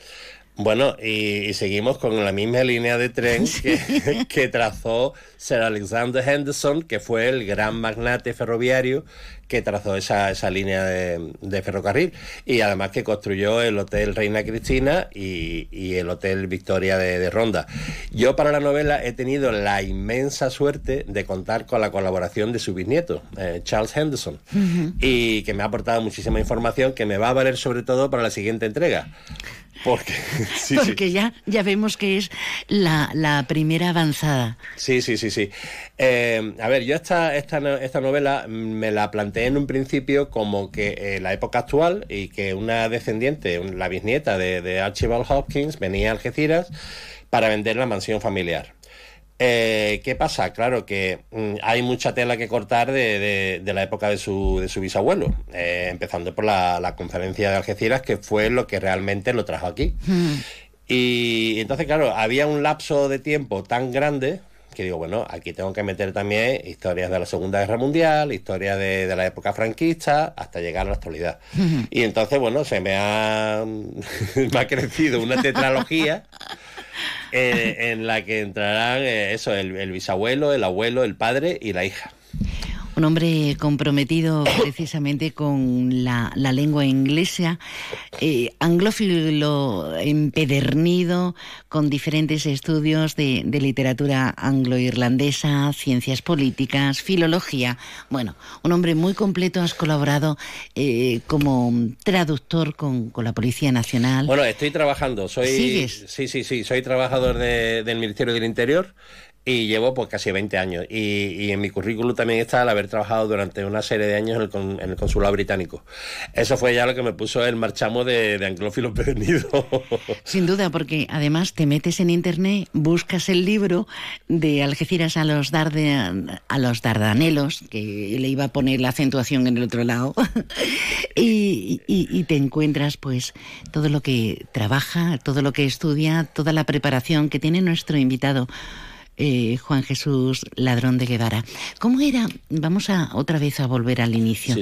Bueno, y, seguimos con la misma línea de tren que, trazó Sir Alexander Henderson, que fue el gran magnate ferroviario que trazó esa, esa línea de, ferrocarril y además que construyó el Hotel Reina Cristina y, el Hotel Victoria de, Ronda. Yo para la novela he tenido la inmensa suerte de contar con la colaboración de su bisnieto, eh, Charles Henderson, y que me ha aportado muchísima información que me va a valer sobre todo para la siguiente entrega. Porque, Porque ya, ya vemos que es la, primera avanzada. Sí, sí, sí, sí. Eh, a ver, yo esta, esta, esta, novela me la planteé en un principio como que eh, la época actual y que una descendiente, la bisnieta de, de Archibald Hopkins, venía a Algeciras para vender la mansión familiar. Eh, ¿Qué pasa? Claro que mm, hay mucha tela que cortar de, la época de su, de su bisabuelo, eh, empezando por la, conferencia de Algeciras, que fue lo que realmente lo trajo aquí. Hmm. Y entonces, claro, había un lapso de tiempo tan grande que digo, bueno, aquí tengo que meter también historias de la Segunda Guerra Mundial, historias de, la época franquista, hasta llegar a la actualidad. Hmm. Y entonces, bueno, se me ha, me ha crecido una tetralogía eh, en la que entrarán eh, eso, el, bisabuelo, el abuelo, el padre y la hija. Un hombre comprometido precisamente con la, lengua inglesa, eh, anglófilo empedernido, con diferentes estudios de, literatura anglo-irlandesa, ciencias políticas, filología. Bueno, un hombre muy completo, has colaborado eh, como traductor con, la Policía Nacional. Bueno, estoy trabajando, soy... Sí, sí, sí, soy trabajador del Ministerio del Interior y llevo pues casi 20 años. Y, en mi currículum también está el haber trabajado durante una serie de años en el, consulado británico. Eso fue ya lo que me puso el marchamo de, de anglófilo prevenido. Sin duda, porque además te metes en internet, buscas el libro de Algeciras a los, Darde, a los Dardanelos, que le iba a poner la acentuación en el otro lado, y, y te encuentras pues todo lo que trabaja, todo lo que estudia, toda la preparación que tiene nuestro invitado. Eh, Juan Jesús Ladrón de Guevara. ¿Cómo era, vamos a otra vez a volver al inicio,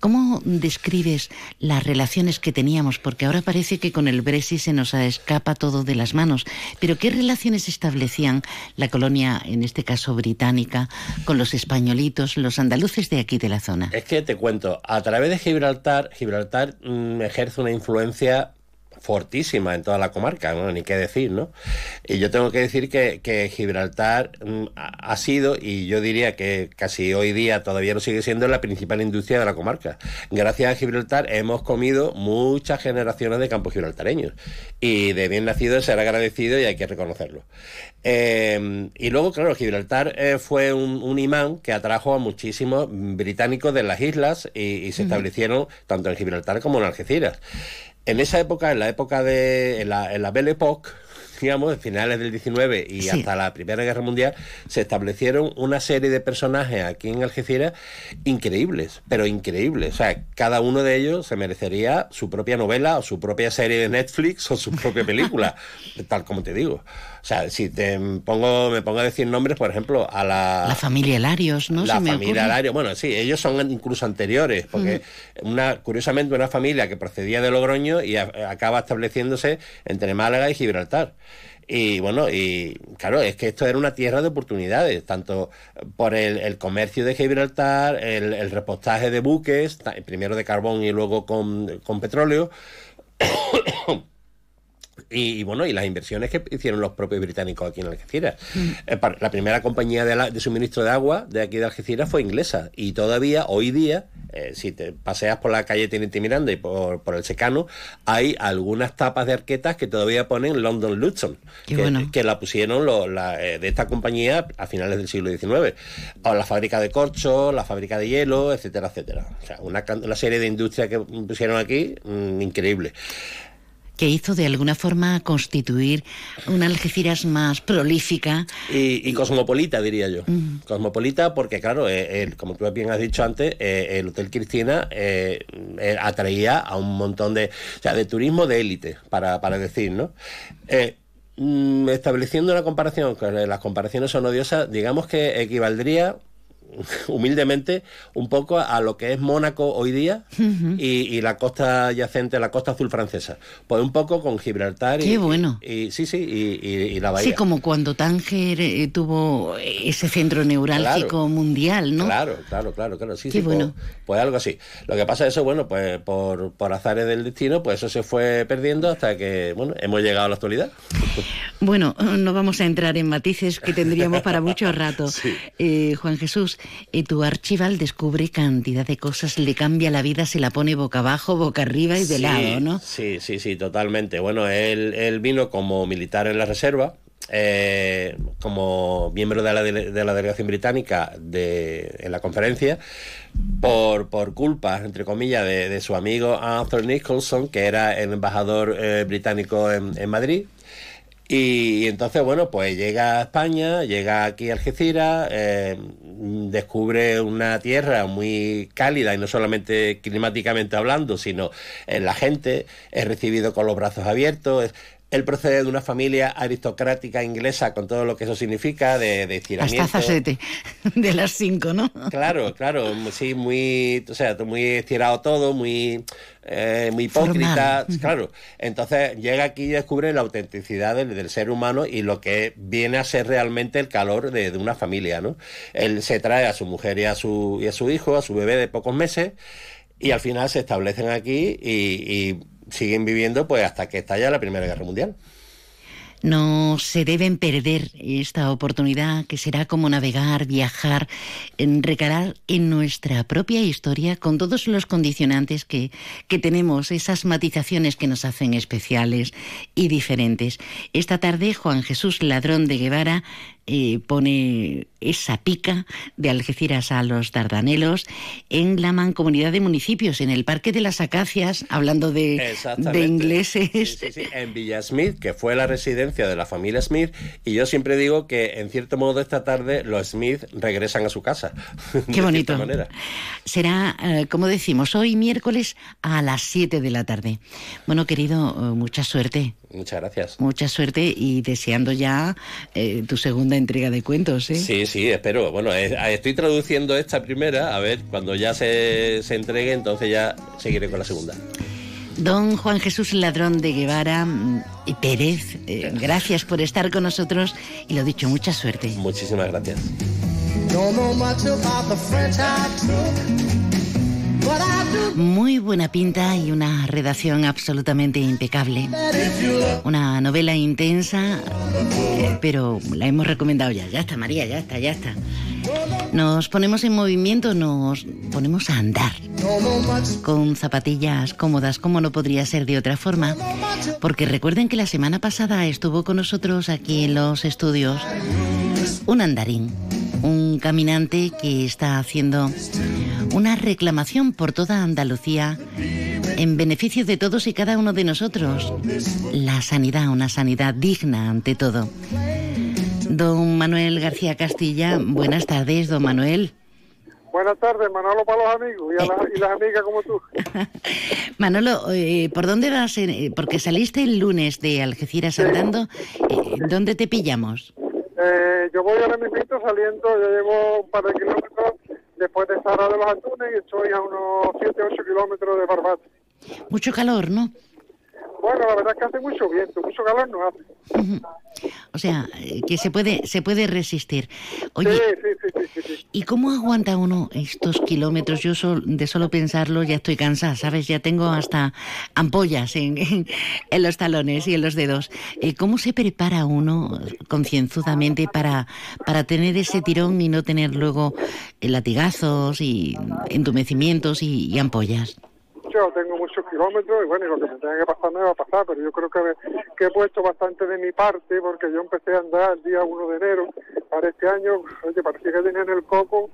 cómo describes las relaciones que teníamos? Porque ahora parece que con el Brexit se nos escapa todo de las manos, pero ¿qué relaciones establecían la colonia, en este caso británica, con los españolitos, los andaluces de aquí de la zona? Es que te cuento, a través de Gibraltar, Gibraltar mm, ejerce una influencia fortísima en toda la comarca, ¿no? ni qué decir, ¿no? Y yo tengo que decir que, Gibraltar mm, ha sido, y yo diría que casi hoy día todavía no sigue siendo, la principal industria de la comarca. Gracias a Gibraltar hemos comido muchas generaciones de campos gibraltareños, y de bien nacido ser agradecido y hay que reconocerlo. Em, y luego, claro, Gibraltar eh, fue un, imán que atrajo a muchísimos británicos de las islas y, se establecieron tanto en Gibraltar como en Algeciras en esa época, en la época de en la, en la Belle Époque, digamos, finales del 19 y hasta la Primera Guerra Mundial, se establecieron una serie de personajes aquí en Algeciras increíbles, pero increíbles. O sea, cada uno de ellos se merecería su propia novela o su propia serie de Netflix o su propia película, tal como te digo. O sea, si te pongo, me pongo a decir nombres, por ejemplo, a la... La familia Larios, ¿no? La familia Larios, bueno, sí, ellos son incluso anteriores, porque una curiosamente una familia que procedía de Logroño y acaba estableciéndose entre Málaga y Gibraltar. Y bueno, y claro, es que esto era una tierra de oportunidades, tanto por el, comercio de Gibraltar, el, repostaje de buques, primero de carbón y luego con, con petróleo. Y, bueno, y las inversiones que hicieron los propios británicos aquí en Algeciras. Mm. Eh, la primera compañía de, suministro de agua de aquí de Algeciras fue inglesa. Y todavía, hoy día, eh, si te paseas por la calle Teniente Miranda y por, el Secano, hay algunas tapas de arquetas que todavía ponen London Luton, que, la pusieron eh, de esta compañía a finales del siglo XIX. O la fábrica de corcho, la fábrica de hielo, etcétera, etcétera. O sea, una, serie de industrias que pusieron aquí mm, increíble que hizo de alguna forma constituir una Algeciras más prolífica. Y, cosmopolita, diría yo. Mm. Cosmopolita porque, claro, eh, como tú bien has dicho antes, eh, el Hotel Cristina eh, atraía a un montón de, o sea, de turismo de élite, para, para decir, ¿no? Mm, estableciendo una comparación, las comparaciones son odiosas, digamos que equivaldría humildemente un poco a lo que es Mónaco hoy día y, la costa adyacente, la costa azul francesa. Pues un poco con Gibraltar y, bueno. y, sí, sí, y, la bahía. Sí, como cuando Tánger eh, tuvo ese centro neurálgico mundial, ¿no? Claro, claro, claro, claro. Sí, Qué sí, pues, bueno. Pues, algo así. Lo que pasa es eso, bueno, pues por, por azares del destino, pues eso se fue perdiendo hasta que, bueno, hemos llegado a la actualidad. Bueno, no vamos a entrar en matices que tendríamos para mucho rato. Eh, Juan Jesús, y tu archival descubre cantidad de cosas, le cambia la vida, se la pone boca abajo, boca arriba y de lado, ¿no? Sí, sí, sí, totalmente. Bueno, él, él vino como militar en la reserva, eh, como miembro de la, de la delegación británica de, en la conferencia por, por culpa, entre comillas, de, su amigo Arthur Nicholson, que era el embajador eh, británico en, en Madrid. Y, entonces, bueno, pues llega a España, llega aquí a Algeciras, eh, descubre una tierra muy cálida y no solamente climáticamente hablando, sino en la gente, es recibido con los brazos abiertos, él procede de una familia aristocrática inglesa con todo lo que eso significa, de, de estiramiento. de las cinco, ¿no? Claro, claro, sí, muy, o sea, muy estirado todo, muy, eh, muy hipócrita, claro. Entonces llega aquí y descubre la autenticidad del, ser humano y lo que viene a ser realmente el calor de, una familia, ¿no? Él se trae a su mujer y a su, y a su hijo, a su bebé de pocos meses, y al final se establecen aquí y siguen viviendo pues hasta que estalla la Primera Guerra Mundial. No se deben perder esta oportunidad que será como navegar, viajar, recalar en nuestra propia historia con todos los condicionantes que, que tenemos, esas matizaciones que nos hacen especiales y diferentes. Esta tarde Juan Jesús Ladrón de Guevara eh, pone esa pica de Algeciras a los Dardanelos en la mancomunidad de municipios, en el Parque de las Acacias, hablando de, de ingleses. Sí, sí, en Villa Smith, que fue la residencia de la familia Smith, y yo siempre digo que en cierto modo esta tarde los Smith regresan a su casa. Qué bonito. Manera. Será, eh, como decimos, hoy miércoles a las 7 de la tarde. Bueno, querido, eh, mucha suerte. Muchas gracias. Mucha suerte y deseando ya eh, tu segunda entrega de cuentos. ¿eh? Sí, sí, espero. Bueno, estoy traduciendo esta primera, a ver, cuando ya se, se entregue, entonces ya seguiré con la segunda. Don Juan Jesús Ladrón de Guevara mm, y Pérez, eh, gracias por estar con nosotros y lo dicho, mucha suerte. Muchísimas gracias. Muy buena pinta y una redacción absolutamente impecable. Una novela intensa, eh, pero la hemos recomendado ya. Ya está, María, ya está, ya está. Nos ponemos en movimiento, nos ponemos a andar. Con zapatillas cómodas, como no podría ser de otra forma. Porque recuerden que la semana pasada estuvo con nosotros aquí en los estudios un andarín, un caminante que está haciendo una reclamación por toda Andalucía en beneficio de todos y cada uno de nosotros. La sanidad, una sanidad digna ante todo. Don Manuel García Castilla, buenas tardes, don Manuel. Buenas tardes, Manolo para los amigos y, las amigas como tú. Manolo, eh, ¿por dónde vas? Eh, porque saliste el lunes de Algeciras andando. Eh, ¿Dónde te pillamos? Yo voy ahora mismo saliendo, ya llevo un par de kilómetros después de Sara de los Antunes y estoy a unos 7, 8 kilómetros de Barbate. Mucho calor, ¿no? Bueno, la verdad es que hace mucho viento, mucho calor no hace. O sea, eh, que se puede, se puede resistir. Oye, ¿y cómo aguanta uno estos kilómetros? Yo de solo pensarlo ya estoy cansada, ¿sabes? Ya tengo hasta ampollas en, en, los talones y en los dedos. Eh, ¿Cómo se prepara uno concienzudamente para, para tener ese tirón y no tener luego latigazos y entumecimientos y ampollas? Tengo muchos kilómetros y bueno, y lo que me tenga que pasar me va a pasar, pero yo creo que, que he puesto bastante de mi parte porque yo empecé a andar el día 1 de enero para este año, oye, parecía que tenía en el coco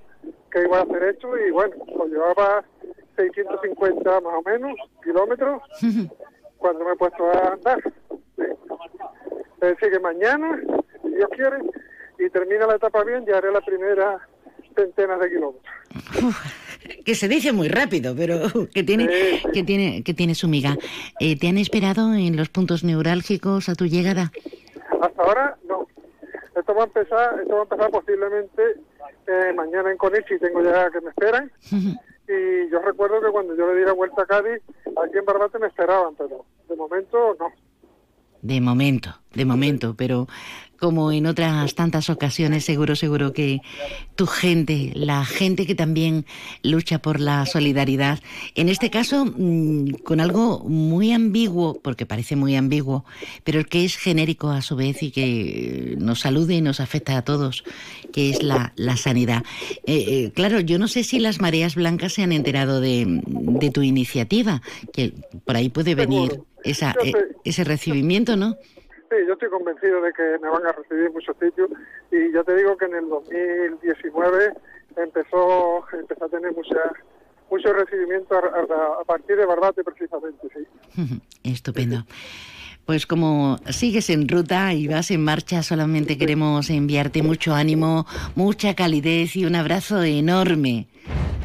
que iba a hacer esto y bueno, lo llevaba 650 más o menos kilómetros cuando me he puesto a andar. Es decir, que mañana, si Dios quiere, y termina la etapa bien, ya haré la primera centena de kilómetros que se dice muy rápido, pero que tiene, que tiene, que tiene su miga. Eh, ¿Te han esperado en los puntos neurálgicos a tu llegada? Hasta ahora no. Esto va a empezar, esto va a empezar posiblemente eh, mañana en Conichi, tengo ya que me esperan. y yo recuerdo que cuando yo le di la vuelta a Cádiz, aquí en Barbate me esperaban, pero de momento no. De momento, de momento, pero como en otras tantas ocasiones, seguro, seguro que tu gente, la gente que también lucha por la solidaridad, en este caso mm, con algo muy ambiguo, porque parece muy ambiguo, pero que es genérico a su vez y que nos salude y nos afecta a todos, que es la, la sanidad. Eh, eh, claro, yo no sé si las mareas blancas se han enterado de, de tu iniciativa, que por ahí puede venir esa, eh, ese recibimiento, ¿no? Sí, yo estoy convencido de que me van a recibir en muchos sitios y ya te digo que en el 2019 empezó, empezó a tener mucha, mucho recibimiento a, partir de Barbate precisamente, sí. Estupendo. Pues como sigues en ruta y vas en marcha, solamente queremos enviarte mucho ánimo, mucha calidez y un abrazo enorme.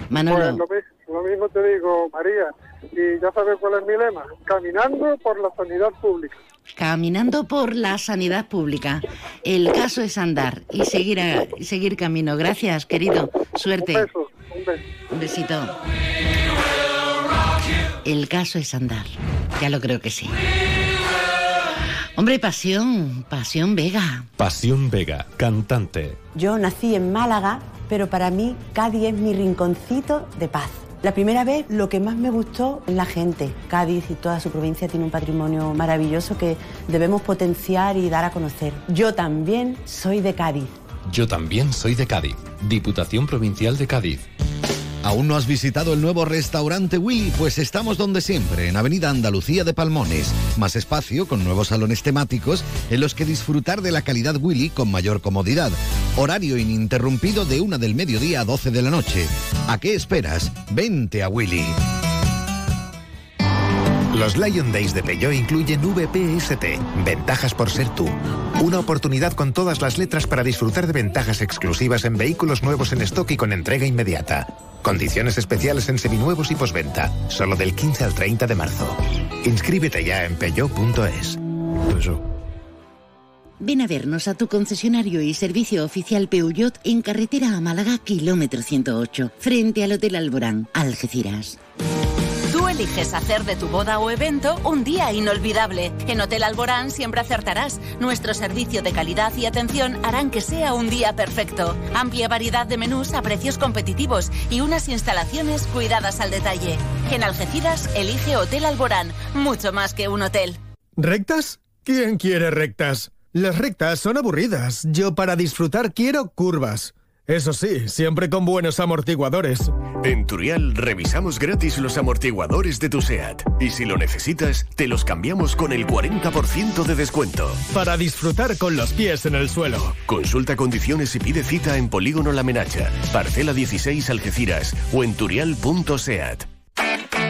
Manolo. Pues lo, lo mismo te digo, María, y ya sabes cuál es mi lema, caminando por la sanidad pública. Caminando por la sanidad pública. El caso es andar y seguir, seguir camino. Gracias, querido. Suerte. Un beso, un beso. Un besito. El caso es andar. Ya lo creo que sí. Hombre, pasión, pasión Vega. Pasión Vega, cantante. Yo nací en Málaga, pero para mí Cádiz es mi rinconcito de paz. La primera vez lo que más me gustó es la gente. Cádiz y toda su provincia tiene un patrimonio maravilloso que debemos potenciar y dar a conocer. Yo también soy de Cádiz. Yo también soy de Cádiz. Diputación Provincial de Cádiz. ¿Aún no has visitado el nuevo restaurante Willy? Pues estamos donde siempre, en Avenida Andalucía de Palmones. Más espacio, con nuevos salones temáticos en los que disfrutar de la calidad Willy con mayor comodidad. Horario ininterrumpido de una del mediodía a 12 de la noche. ¿A qué esperas? Vente a Willy. Los Lion Days de Peugeot incluyen VPST, ventajas por ser tú. Una oportunidad con todas las letras para disfrutar de ventajas exclusivas en vehículos nuevos en stock y con entrega inmediata. Condiciones especiales en seminuevos y posventa, solo del 15 al 30 de marzo. Inscríbete ya en peugeot.es. Ven a vernos a tu concesionario y servicio oficial Peugeot en carretera a Málaga, kilómetro 108, frente al Hotel Alborán, Algeciras. Tú eliges hacer de tu boda o evento un día inolvidable. En Hotel Alborán siempre acertarás. Nuestro servicio de calidad y atención harán que sea un día perfecto. Amplia variedad de menús a precios competitivos y unas instalaciones cuidadas al detalle. En Algeciras elige Hotel Alborán, mucho más que un hotel. ¿Rectas? ¿Quién quiere rectas? Las rectas son aburridas. Yo para disfrutar quiero curvas. Eso sí, siempre con buenos amortiguadores. En Turial revisamos gratis los amortiguadores de tu SEAT. Y si lo necesitas, te los cambiamos con el 40% de descuento. Para disfrutar con los pies en el suelo. Consulta condiciones y pide cita en Polígono La Menacha, Parcela 16 Algeciras o en turial.seat.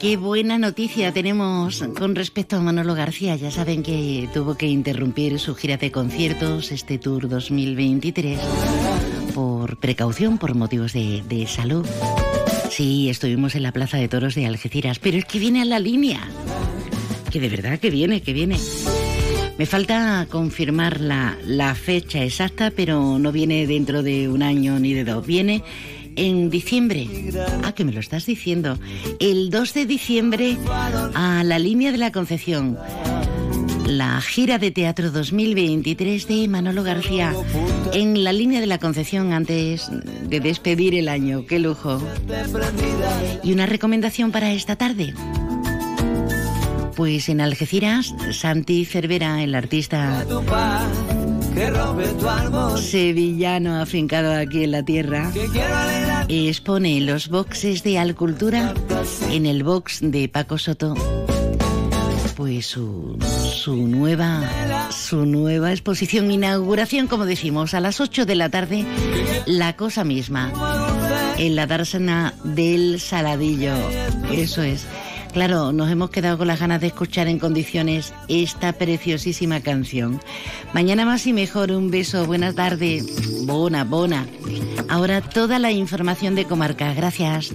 Qué buena noticia tenemos con respecto a Manolo García. Ya saben que tuvo que interrumpir su gira de conciertos, este Tour 2023, por precaución, por motivos de, de salud. Sí, estuvimos en la Plaza de Toros de Algeciras, pero es que viene a la línea. Que de verdad que viene, que viene. Me falta confirmar la, la fecha exacta, pero no viene dentro de un año ni de dos. Viene en diciembre. Ah, que me lo estás diciendo. El 2 de diciembre a la línea de la Concepción. La gira de teatro 2023 de Manolo García en la línea de la Concepción antes de despedir el año. ¡Qué lujo! ¿Y una recomendación para esta tarde? Pues en Algeciras, Santi Cervera, el artista sevillano afincado aquí en la tierra, expone los boxes de Alcultura en el box de Paco Soto. Pues su, su nueva su nueva exposición inauguración, como decimos, a las 8 de la tarde, la cosa misma, en la dársena del Saladillo. Eso es. Claro, nos hemos quedado con las ganas de escuchar en condiciones esta preciosísima canción. Mañana más y mejor, un beso, buenas tardes. Bona, bona. Ahora toda la información de comarca. Gracias.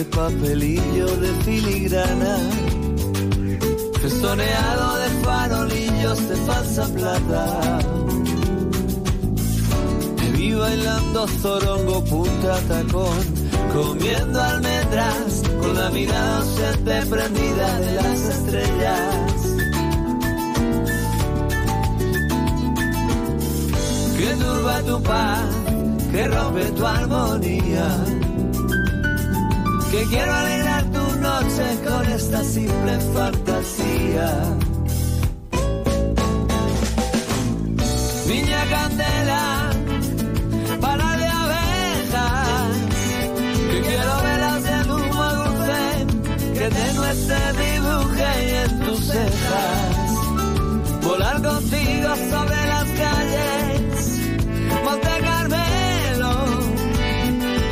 De papelillo de filigrana, festoneado de farolillos de falsa plata. Te vi bailando zorongo punta tacón, comiendo almendras, con la mirada ausente prendida de las estrellas. Que turba tu paz, que rompe tu armonía que quiero alegrar tu noche con esta simple fantasía. Niña candela, para de abejas, que quiero velas de humo dulce, que tenue nubes se dibujen en tus cejas. Volar contigo sobre las calles, Monte Carmelo,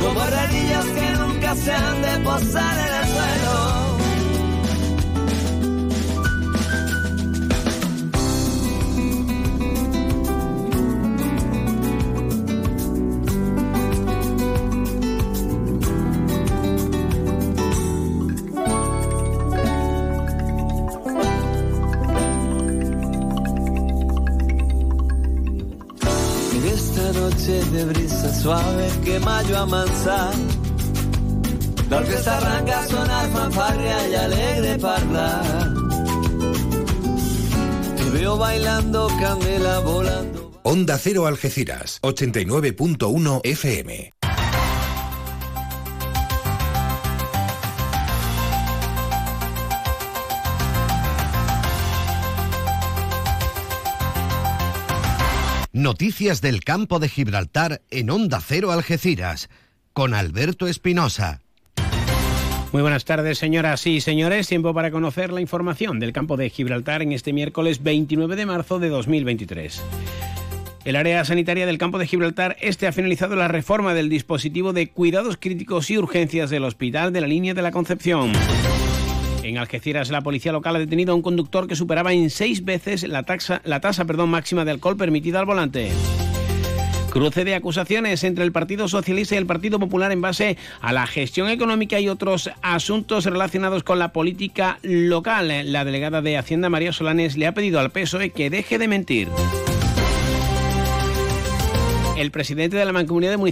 como herrerillos que nunca se han de posar en el suelo. De brisa suave que mayo amansa La orquesta arranca a sonar fanfarria y alegre parla Te veo bailando candela volando Onda Cero Algeciras, 89.1 FM. Noticias del campo de Gibraltar en Onda Cero Algeciras, con Alberto Espinosa. Muy buenas tardes, señoras y señores. Tiempo para conocer la información del campo de Gibraltar en este miércoles 29 de marzo de 2023. El área sanitaria del campo de Gibraltar este ha finalizado la reforma del dispositivo de cuidados críticos y urgencias del hospital de la línea de la Concepción. En Algeciras, la policía local ha detenido a un conductor que superaba en seis veces la, tasa máxima de alcohol permitida al volante. Cruce de acusaciones entre el Partido Socialista y el Partido Popular en base a la gestión económica y otros asuntos relacionados con la política local. La delegada de Hacienda, María Solanes, le ha pedido al PSOE que deje de mentir. El presidente de la Mancomunidad de Municipios